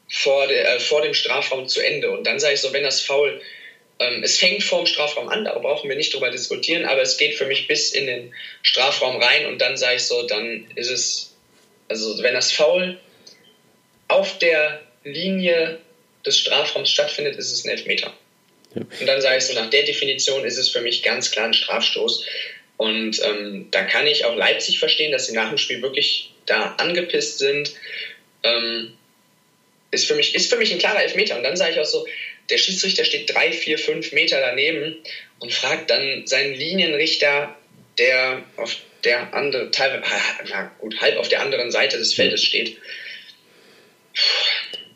vor, der, äh, vor dem Strafraum zu Ende. Und dann sage ich so, wenn das Foul, ähm, es fängt vor dem Strafraum an, da brauchen wir nicht drüber diskutieren, aber es geht für mich bis in den Strafraum rein und dann sage ich so, dann ist es, also wenn das Foul auf der Linie des Strafraums stattfindet, ist es ein Elfmeter. Ja. Und dann sage ich so, nach der Definition ist es für mich ganz klar ein Strafstoß. Und ähm, da kann ich auch Leipzig verstehen, dass sie nach dem Spiel wirklich da angepisst sind. Ähm, ist, für mich, ist für mich ein klarer Elfmeter. Und dann sage ich auch so, der Schiedsrichter steht drei, vier, fünf Meter daneben und fragt dann seinen Linienrichter, der auf der andere, teilweise, na gut, halb auf der anderen Seite des Feldes steht.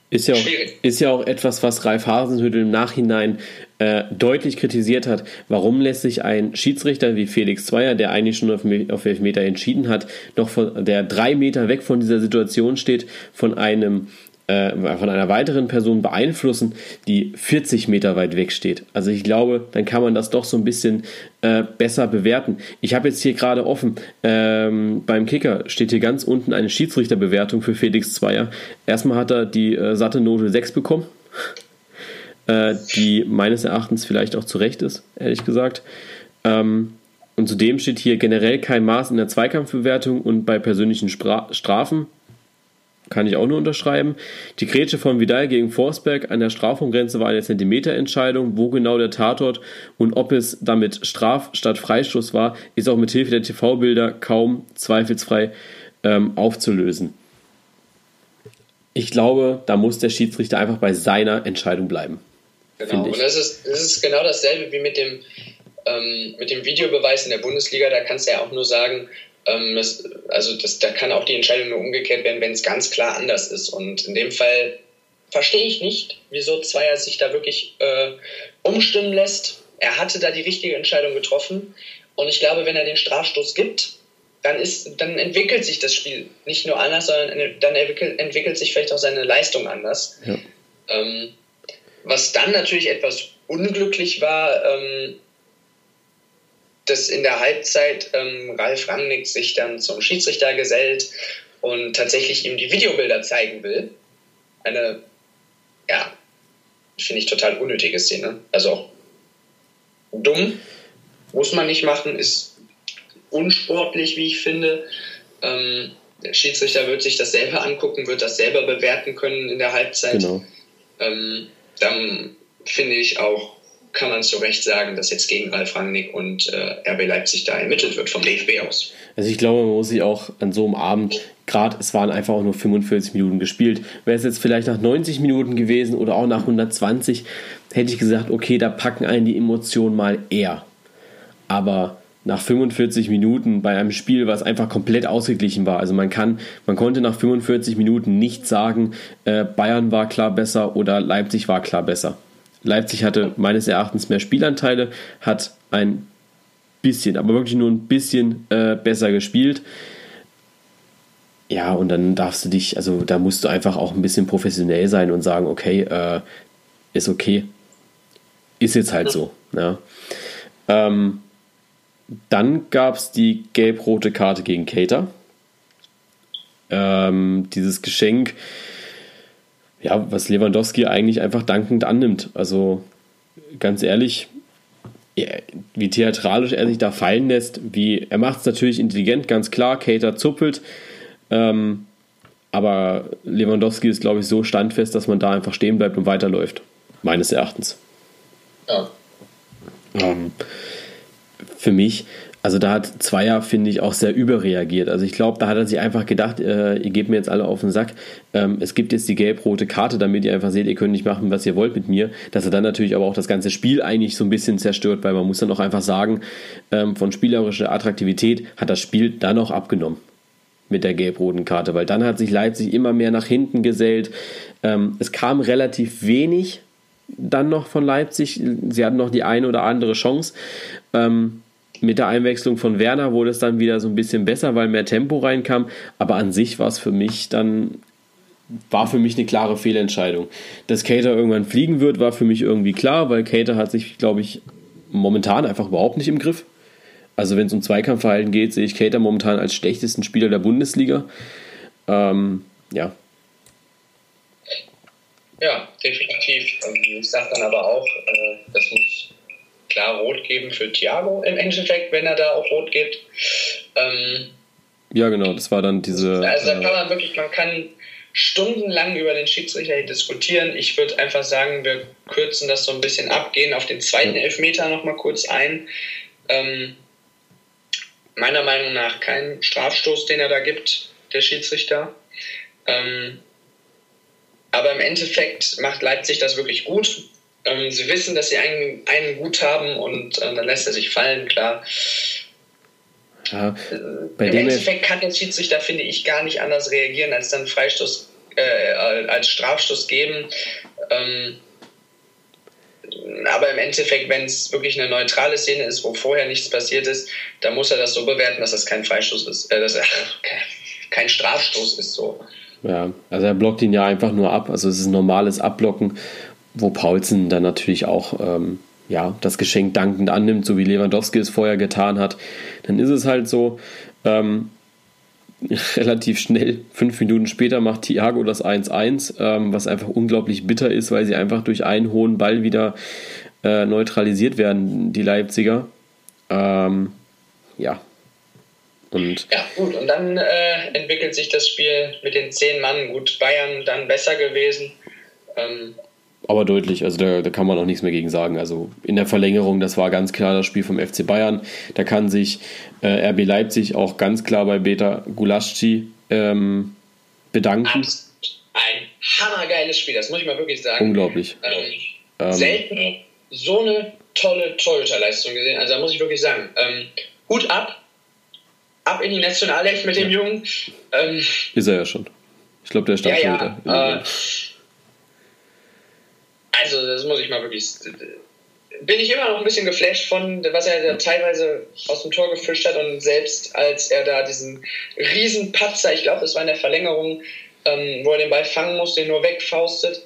Ist ja, auch, ist ja auch etwas, was Ralf Hasenhüttl im Nachhinein äh, deutlich kritisiert hat. Warum lässt sich ein Schiedsrichter wie Felix Zweier, der eigentlich schon auf, auf Elfmeter entschieden hat, noch von, der drei Meter weg von dieser Situation steht, von einem äh, von einer weiteren Person beeinflussen, die 40 Meter weit weg steht. Also ich glaube, dann kann man das doch so ein bisschen äh, besser bewerten. Ich habe jetzt hier gerade offen, ähm, beim Kicker steht hier ganz unten eine Schiedsrichterbewertung für Felix Zweier. Erstmal hat er die äh, satte Note 6 bekommen, äh, die meines Erachtens vielleicht auch zu Recht ist, ehrlich gesagt. Ähm, und zudem steht hier generell kein Maß in der Zweikampfbewertung und bei persönlichen Spra Strafen kann ich auch nur unterschreiben. Die Grätsche von Vidal gegen Forsberg an der Strafraumgrenze war eine Zentimeterentscheidung. Wo genau der Tatort und ob es damit Straf- statt Freistoß war, ist auch mit Hilfe der TV-Bilder kaum zweifelsfrei ähm, aufzulösen. Ich glaube, da muss der Schiedsrichter einfach bei seiner Entscheidung bleiben. Genau, und das ist, das ist genau dasselbe wie mit dem, ähm, mit dem Videobeweis in der Bundesliga. Da kannst du ja auch nur sagen, ähm, das, also das, da kann auch die Entscheidung nur umgekehrt werden, wenn es ganz klar anders ist. Und in dem Fall verstehe ich nicht, wieso Zweier sich da wirklich äh, umstimmen lässt. Er hatte da die richtige Entscheidung getroffen. Und ich glaube, wenn er den Strafstoß gibt, dann, ist, dann entwickelt sich das Spiel nicht nur anders, sondern dann entwickelt, entwickelt sich vielleicht auch seine Leistung anders. Ja. Ähm, was dann natürlich etwas unglücklich war, ähm, dass in der Halbzeit ähm, Ralf Rangnick sich dann zum Schiedsrichter gesellt und tatsächlich ihm die Videobilder zeigen will. Eine, ja, finde ich total unnötige Szene. Also auch dumm, muss man nicht machen, ist unsportlich, wie ich finde. Ähm, der Schiedsrichter wird sich das selber angucken, wird das selber bewerten können in der Halbzeit. Genau. Ähm, dann finde ich auch kann man zu Recht sagen, dass jetzt gegen Ralf Rangnick und äh, RB Leipzig da ermittelt wird vom DFB aus. Also ich glaube, man muss sich auch an so einem Abend, gerade es waren einfach auch nur 45 Minuten gespielt, wäre es jetzt vielleicht nach 90 Minuten gewesen oder auch nach 120, hätte ich gesagt, okay, da packen einen die Emotionen mal eher. Aber nach 45 Minuten bei einem Spiel, was einfach komplett ausgeglichen war. Also man kann, man konnte nach 45 Minuten nicht sagen, äh, Bayern war klar besser oder Leipzig war klar besser. Leipzig hatte meines Erachtens mehr Spielanteile, hat ein bisschen, aber wirklich nur ein bisschen äh, besser gespielt. Ja, und dann darfst du dich, also da musst du einfach auch ein bisschen professionell sein und sagen, okay, äh, ist okay. Ist jetzt halt so. Ja. Ähm, dann gab es die gelb-rote Karte gegen Cater. Ähm, dieses Geschenk, ja, was Lewandowski eigentlich einfach dankend annimmt. Also ganz ehrlich, wie theatralisch er sich da fallen lässt, wie er macht es natürlich intelligent, ganz klar. Cater zuppelt, ähm, aber Lewandowski ist, glaube ich, so standfest, dass man da einfach stehen bleibt und weiterläuft, meines Erachtens. Ja. Ähm, für mich also da hat Zweier, finde ich, auch sehr überreagiert. Also ich glaube, da hat er sich einfach gedacht, äh, ihr gebt mir jetzt alle auf den Sack. Ähm, es gibt jetzt die gelb-rote Karte, damit ihr einfach seht, ihr könnt nicht machen, was ihr wollt mit mir. Dass er dann natürlich aber auch das ganze Spiel eigentlich so ein bisschen zerstört, weil man muss dann auch einfach sagen, ähm, von spielerischer Attraktivität hat das Spiel dann auch abgenommen mit der gelb-roten Karte, weil dann hat sich Leipzig immer mehr nach hinten gesellt. Ähm, es kam relativ wenig dann noch von Leipzig. Sie hatten noch die eine oder andere Chance. Ähm, mit der Einwechslung von Werner wurde es dann wieder so ein bisschen besser, weil mehr Tempo reinkam. Aber an sich war es für mich dann war für mich eine klare Fehlentscheidung. Dass Cater irgendwann fliegen wird, war für mich irgendwie klar, weil Cater hat sich, glaube ich, momentan einfach überhaupt nicht im Griff. Also wenn es um Zweikampfverhalten geht, sehe ich Cater momentan als schlechtesten Spieler der Bundesliga. Ähm, ja. Ja, definitiv. Ich sage dann aber auch, äh, das muss klar rot geben für Thiago im Endeffekt, wenn er da auch rot gibt. Ähm, ja, genau, das war dann diese. Also da kann man wirklich, man kann stundenlang über den Schiedsrichter diskutieren. Ich würde einfach sagen, wir kürzen das so ein bisschen ab, gehen auf den zweiten Elfmeter nochmal kurz ein. Ähm, meiner Meinung nach kein Strafstoß, den er da gibt, der Schiedsrichter. Ähm, aber im Endeffekt macht Leipzig das wirklich gut. Ähm, sie wissen, dass sie einen, einen gut haben und äh, dann lässt er sich fallen, klar. Ja, bei Im Endeffekt kann der Schiedsrichter, finde ich, gar nicht anders reagieren, als dann Freistoß, äh, als Strafstoß geben. Ähm, aber im Endeffekt, wenn es wirklich eine neutrale Szene ist, wo vorher nichts passiert ist, dann muss er das so bewerten, dass das kein Freistoß ist, äh, dass er *laughs* kein Strafstoß ist so. Ja, also er blockt ihn ja einfach nur ab. Also es ist ein normales Abblocken, wo Paulsen dann natürlich auch ähm, ja, das Geschenk dankend annimmt, so wie Lewandowski es vorher getan hat. Dann ist es halt so. Ähm, *laughs* relativ schnell, fünf Minuten später, macht Thiago das 1-1, ähm, was einfach unglaublich bitter ist, weil sie einfach durch einen hohen Ball wieder äh, neutralisiert werden, die Leipziger. Ähm, ja, und ja, gut, und dann äh, entwickelt sich das Spiel mit den zehn Mann. Gut, Bayern dann besser gewesen. Ähm, aber deutlich, also da, da, kann man auch nichts mehr gegen sagen. Also in der Verlängerung, das war ganz klar das Spiel vom FC Bayern. Da kann sich äh, RB Leipzig auch ganz klar bei Beta Gulaschi ähm, bedanken. Ein hammergeiles Spiel, das muss ich mal wirklich sagen. Unglaublich. Ähm, ähm, selten so eine tolle Torhüterleistung gesehen. Also da muss ich wirklich sagen, ähm, Hut ab, ab in die Nationalelf mit dem ja. Jungen. Ähm, ist er ja schon. Ich glaube, der ist ja, ja. Äh, also, das muss ich mal wirklich. Bin ich immer noch ein bisschen geflasht von, was er da teilweise aus dem Tor gefischt hat und selbst als er da diesen riesen Patzer, ich glaube, das war in der Verlängerung, ähm, wo er den Ball fangen musste, den nur wegfaustet.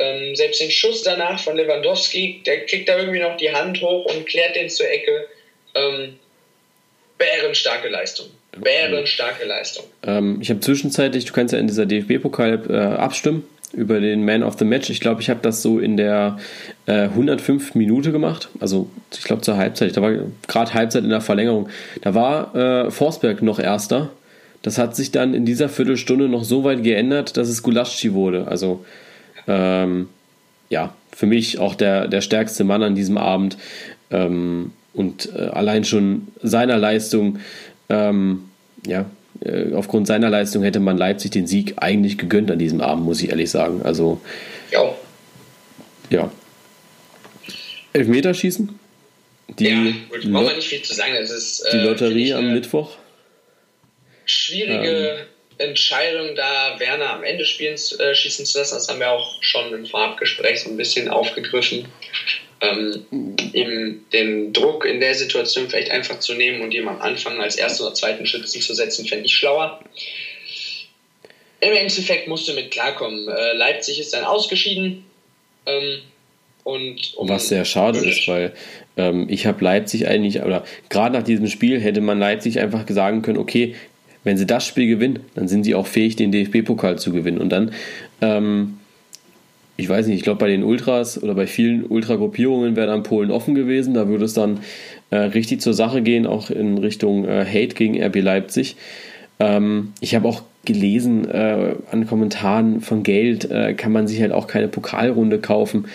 Ähm, selbst den Schuss danach von Lewandowski, der kriegt da irgendwie noch die Hand hoch und klärt den zur Ecke. Ähm, bärenstarke Leistung. Bärenstarke Leistung. Ähm, ich habe zwischenzeitlich, du kannst ja in dieser DFB-Pokal äh, abstimmen über den Man of the Match. Ich glaube, ich habe das so in der äh, 105 Minute gemacht. Also ich glaube zur Halbzeit. Da war gerade Halbzeit in der Verlängerung. Da war äh, Forsberg noch Erster. Das hat sich dann in dieser Viertelstunde noch so weit geändert, dass es Gulaschi wurde. Also ähm, ja, für mich auch der, der stärkste Mann an diesem Abend. Ähm, und äh, allein schon seiner Leistung, ähm, ja, aufgrund seiner Leistung hätte man Leipzig den Sieg eigentlich gegönnt an diesem Abend, muss ich ehrlich sagen. Also, ja. Ja. Elfmeterschießen? Die ja, gut, braucht man nicht viel zu sagen. Das ist, die äh, Lotterie am Mittwoch? Schwierige ähm. Entscheidung, da Werner am Ende spielen, äh, schießen zu lassen. Das haben wir auch schon im Vorabgespräch so ein bisschen aufgegriffen ähm, eben den Druck in der Situation vielleicht einfach zu nehmen und ihm am Anfang als ersten oder zweiten Schützen zu setzen, fände ich schlauer. Im Endeffekt musst du mit klarkommen. Äh, Leipzig ist dann ausgeschieden. Ähm, und um Was sehr schade ist, weil ähm, ich habe Leipzig eigentlich, oder gerade nach diesem Spiel hätte man Leipzig einfach sagen können, okay, wenn sie das Spiel gewinnen, dann sind sie auch fähig, den DFB-Pokal zu gewinnen. Und dann ähm, ich weiß nicht, ich glaube bei den Ultras oder bei vielen Ultragruppierungen wäre dann Polen offen gewesen. Da würde es dann äh, richtig zur Sache gehen, auch in Richtung äh, Hate gegen RB Leipzig. Ähm, ich habe auch gelesen äh, an Kommentaren von Geld äh, kann man sich halt auch keine Pokalrunde kaufen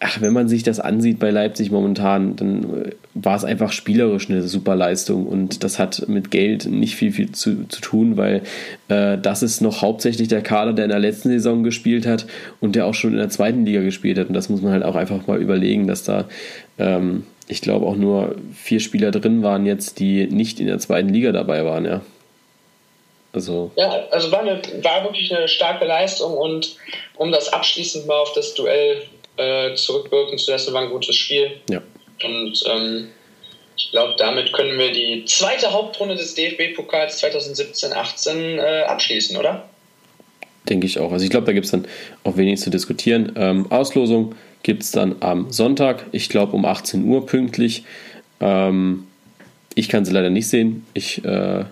ach, wenn man sich das ansieht bei Leipzig momentan, dann äh, war es einfach spielerisch eine super Leistung und das hat mit Geld nicht viel, viel zu, zu tun, weil äh, das ist noch hauptsächlich der Kader, der in der letzten Saison gespielt hat und der auch schon in der zweiten Liga gespielt hat und das muss man halt auch einfach mal überlegen, dass da ähm, ich glaube auch nur vier Spieler drin waren jetzt, die nicht in der zweiten Liga dabei waren, ja. Also ja, also war, eine, war wirklich eine starke Leistung und um das abschließend mal auf das Duell äh, zurückwirken zu lassen, war ein gutes Spiel. Ja. Und ähm, ich glaube, damit können wir die zweite Hauptrunde des DFB-Pokals 2017-18 äh, abschließen, oder? Denke ich auch. Also ich glaube, da gibt es dann auch wenig zu diskutieren. Ähm, Auslosung gibt es dann am Sonntag, ich glaube um 18 Uhr pünktlich. Ähm, ich kann sie leider nicht sehen. Ich äh,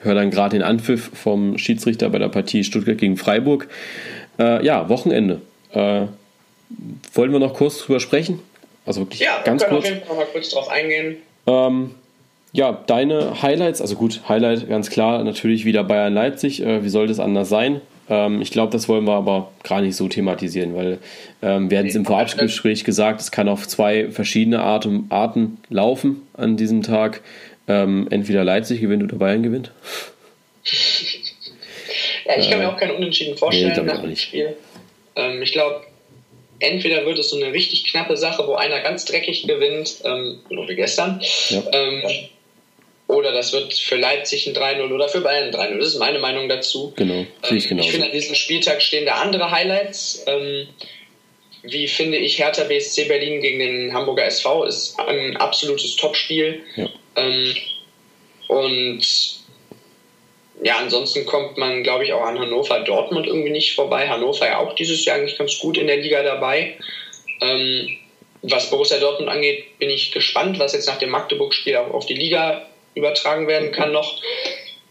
höre dann gerade den Anpfiff vom Schiedsrichter bei der Partie Stuttgart gegen Freiburg. Äh, ja, Wochenende. Äh, wollen wir noch kurz drüber sprechen? Also wirklich ja, ganz können kurz. auf jeden Fall noch mal kurz drauf eingehen. Ähm, ja, deine Highlights, also gut, Highlight ganz klar natürlich wieder Bayern Leipzig. Äh, wie soll das anders sein? Ähm, ich glaube, das wollen wir aber gar nicht so thematisieren, weil ähm, wir hatten es im Vorabgespräch gesagt, es kann auf zwei verschiedene Arten, Arten laufen an diesem Tag. Ähm, entweder Leipzig gewinnt oder Bayern gewinnt. *laughs* ja, ich kann äh, mir auch keinen Unentschieden vorstellen nee, nach dem Spiel. Ähm, ich glaube, entweder wird es so eine richtig knappe Sache, wo einer ganz dreckig gewinnt, ähm, so wie gestern, ja. ähm, oder das wird für Leipzig ein 3-0 oder für Bayern ein 3-0. Das ist meine Meinung dazu. Genau, ähm, ich, ich finde, an diesem Spieltag stehen da andere Highlights. Ähm, wie finde ich Hertha BSC Berlin gegen den Hamburger SV ist ein absolutes Topspiel. Ja. Ähm, und ja, ansonsten kommt man, glaube ich, auch an Hannover Dortmund irgendwie nicht vorbei. Hannover ja auch dieses Jahr eigentlich ganz gut in der Liga dabei. Ähm, was Borussia Dortmund angeht, bin ich gespannt, was jetzt nach dem Magdeburg-Spiel auch auf die Liga übertragen werden kann noch.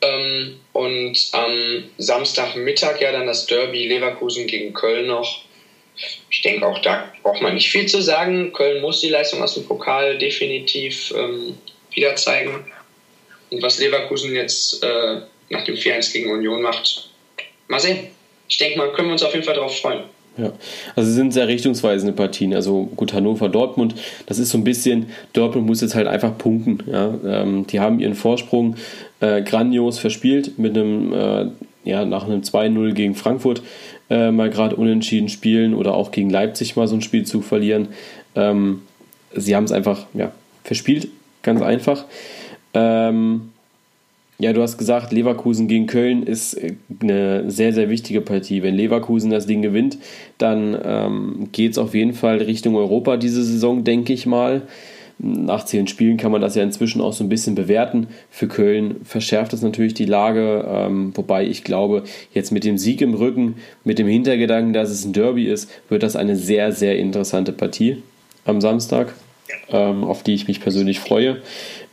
Ähm, und am Samstagmittag ja dann das Derby Leverkusen gegen Köln noch. Ich denke, auch da braucht man nicht viel zu sagen. Köln muss die Leistung aus dem Pokal definitiv ähm, wieder zeigen. Und was Leverkusen jetzt äh, nach dem 4-1 gegen Union macht, mal sehen. Ich denke mal, können wir uns auf jeden Fall darauf freuen. Ja, also sind sehr richtungsweisende Partien. Also gut, Hannover, Dortmund, das ist so ein bisschen, Dortmund muss jetzt halt einfach punkten. Ja? Ähm, die haben ihren Vorsprung äh, grandios verspielt mit einem, äh, ja, nach einem 2-0 gegen Frankfurt äh, mal gerade unentschieden spielen oder auch gegen Leipzig mal so ein Spiel zu verlieren. Ähm, sie haben es einfach ja, verspielt, ganz einfach. Ähm, ja, du hast gesagt, Leverkusen gegen Köln ist äh, eine sehr, sehr wichtige Partie. Wenn Leverkusen das Ding gewinnt, dann ähm, geht es auf jeden Fall Richtung Europa diese Saison, denke ich mal. Nach zehn Spielen kann man das ja inzwischen auch so ein bisschen bewerten. Für Köln verschärft das natürlich die Lage, ähm, wobei ich glaube, jetzt mit dem Sieg im Rücken, mit dem Hintergedanken, dass es ein Derby ist, wird das eine sehr, sehr interessante Partie am Samstag, ähm, auf die ich mich persönlich freue.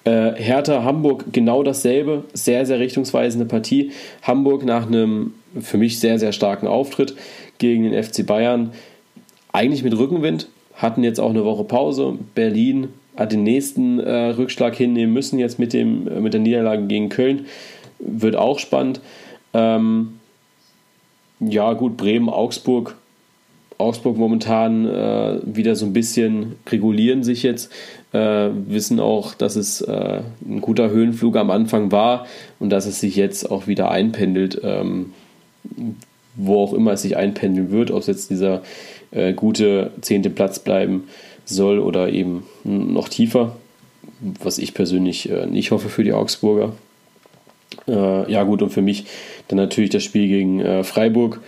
Äh, Hertha Hamburg genau dasselbe, sehr, sehr richtungsweisende Partie. Hamburg nach einem für mich sehr, sehr starken Auftritt gegen den FC Bayern, eigentlich mit Rückenwind, hatten jetzt auch eine Woche Pause. Berlin hat den nächsten äh, Rückschlag hinnehmen müssen, jetzt mit, dem, äh, mit der Niederlage gegen Köln. Wird auch spannend. Ähm, ja, gut, Bremen, Augsburg Augsburg momentan äh, wieder so ein bisschen regulieren sich jetzt, äh, wissen auch, dass es äh, ein guter Höhenflug am Anfang war und dass es sich jetzt auch wieder einpendelt, ähm, wo auch immer es sich einpendeln wird, ob es jetzt dieser äh, gute zehnte Platz bleiben soll oder eben noch tiefer, was ich persönlich äh, nicht hoffe für die Augsburger. Äh, ja gut, und für mich dann natürlich das Spiel gegen Freiburg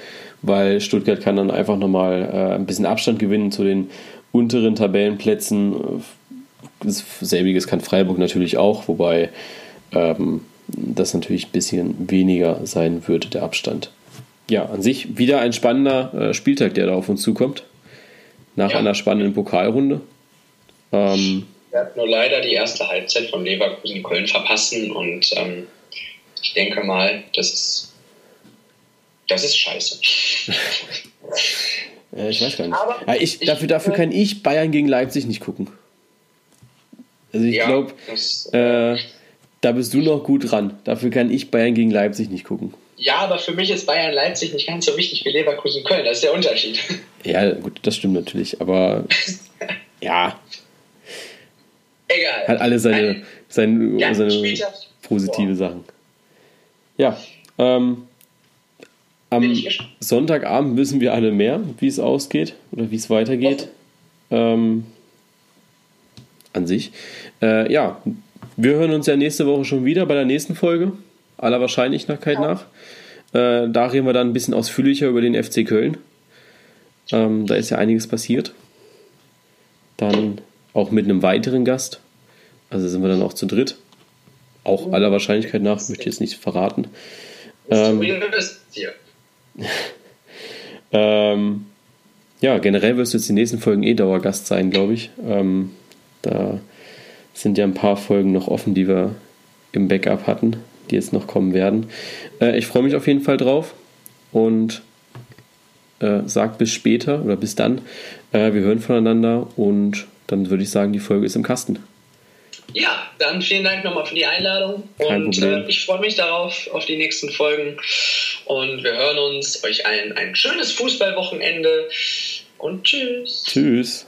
weil Stuttgart kann dann einfach nochmal äh, ein bisschen Abstand gewinnen zu den unteren Tabellenplätzen. Selbiges kann Freiburg natürlich auch, wobei ähm, das natürlich ein bisschen weniger sein würde, der Abstand. Ja, an sich wieder ein spannender äh, Spieltag, der da auf uns zukommt. Nach ja. einer spannenden Pokalrunde. Ähm, wir hatten nur leider die erste Halbzeit von Leverkusen Köln verpassen und ähm, ich denke mal, das ist das ist scheiße. ja, ich weiß gar nicht. Aber ja, ich, dafür, dafür kann ich Bayern gegen Leipzig nicht gucken. Also ich ja, glaube, äh, da bist du noch gut dran. Dafür kann ich Bayern gegen Leipzig nicht gucken. Ja, aber für mich ist Bayern Leipzig nicht ganz so wichtig wie Leverkusen Köln. Das ist der Unterschied. Ja, gut, das stimmt natürlich. Aber *laughs* ja. Egal. Hat alle seine, seine, seine positive Boah. Sachen. Ja. Ähm, am Sonntagabend wissen wir alle mehr, wie es ausgeht oder wie es weitergeht. Ähm, an sich. Äh, ja, wir hören uns ja nächste Woche schon wieder bei der nächsten Folge. Aller Wahrscheinlichkeit ja. nach. Äh, da reden wir dann ein bisschen ausführlicher über den FC Köln. Ähm, da ist ja einiges passiert. Dann auch mit einem weiteren Gast. Also sind wir dann auch zu dritt. Auch aller Wahrscheinlichkeit nach, möchte ich jetzt nicht verraten. Ähm, *laughs* ähm, ja, generell wirst du jetzt die nächsten Folgen eh Dauergast sein, glaube ich. Ähm, da sind ja ein paar Folgen noch offen, die wir im Backup hatten, die jetzt noch kommen werden. Äh, ich freue mich auf jeden Fall drauf und äh, sag bis später oder bis dann. Äh, wir hören voneinander und dann würde ich sagen, die Folge ist im Kasten. Ja, dann vielen Dank nochmal für die Einladung Kein und äh, ich freue mich darauf, auf die nächsten Folgen. Und wir hören uns. Euch allen ein schönes Fußballwochenende und tschüss. Tschüss.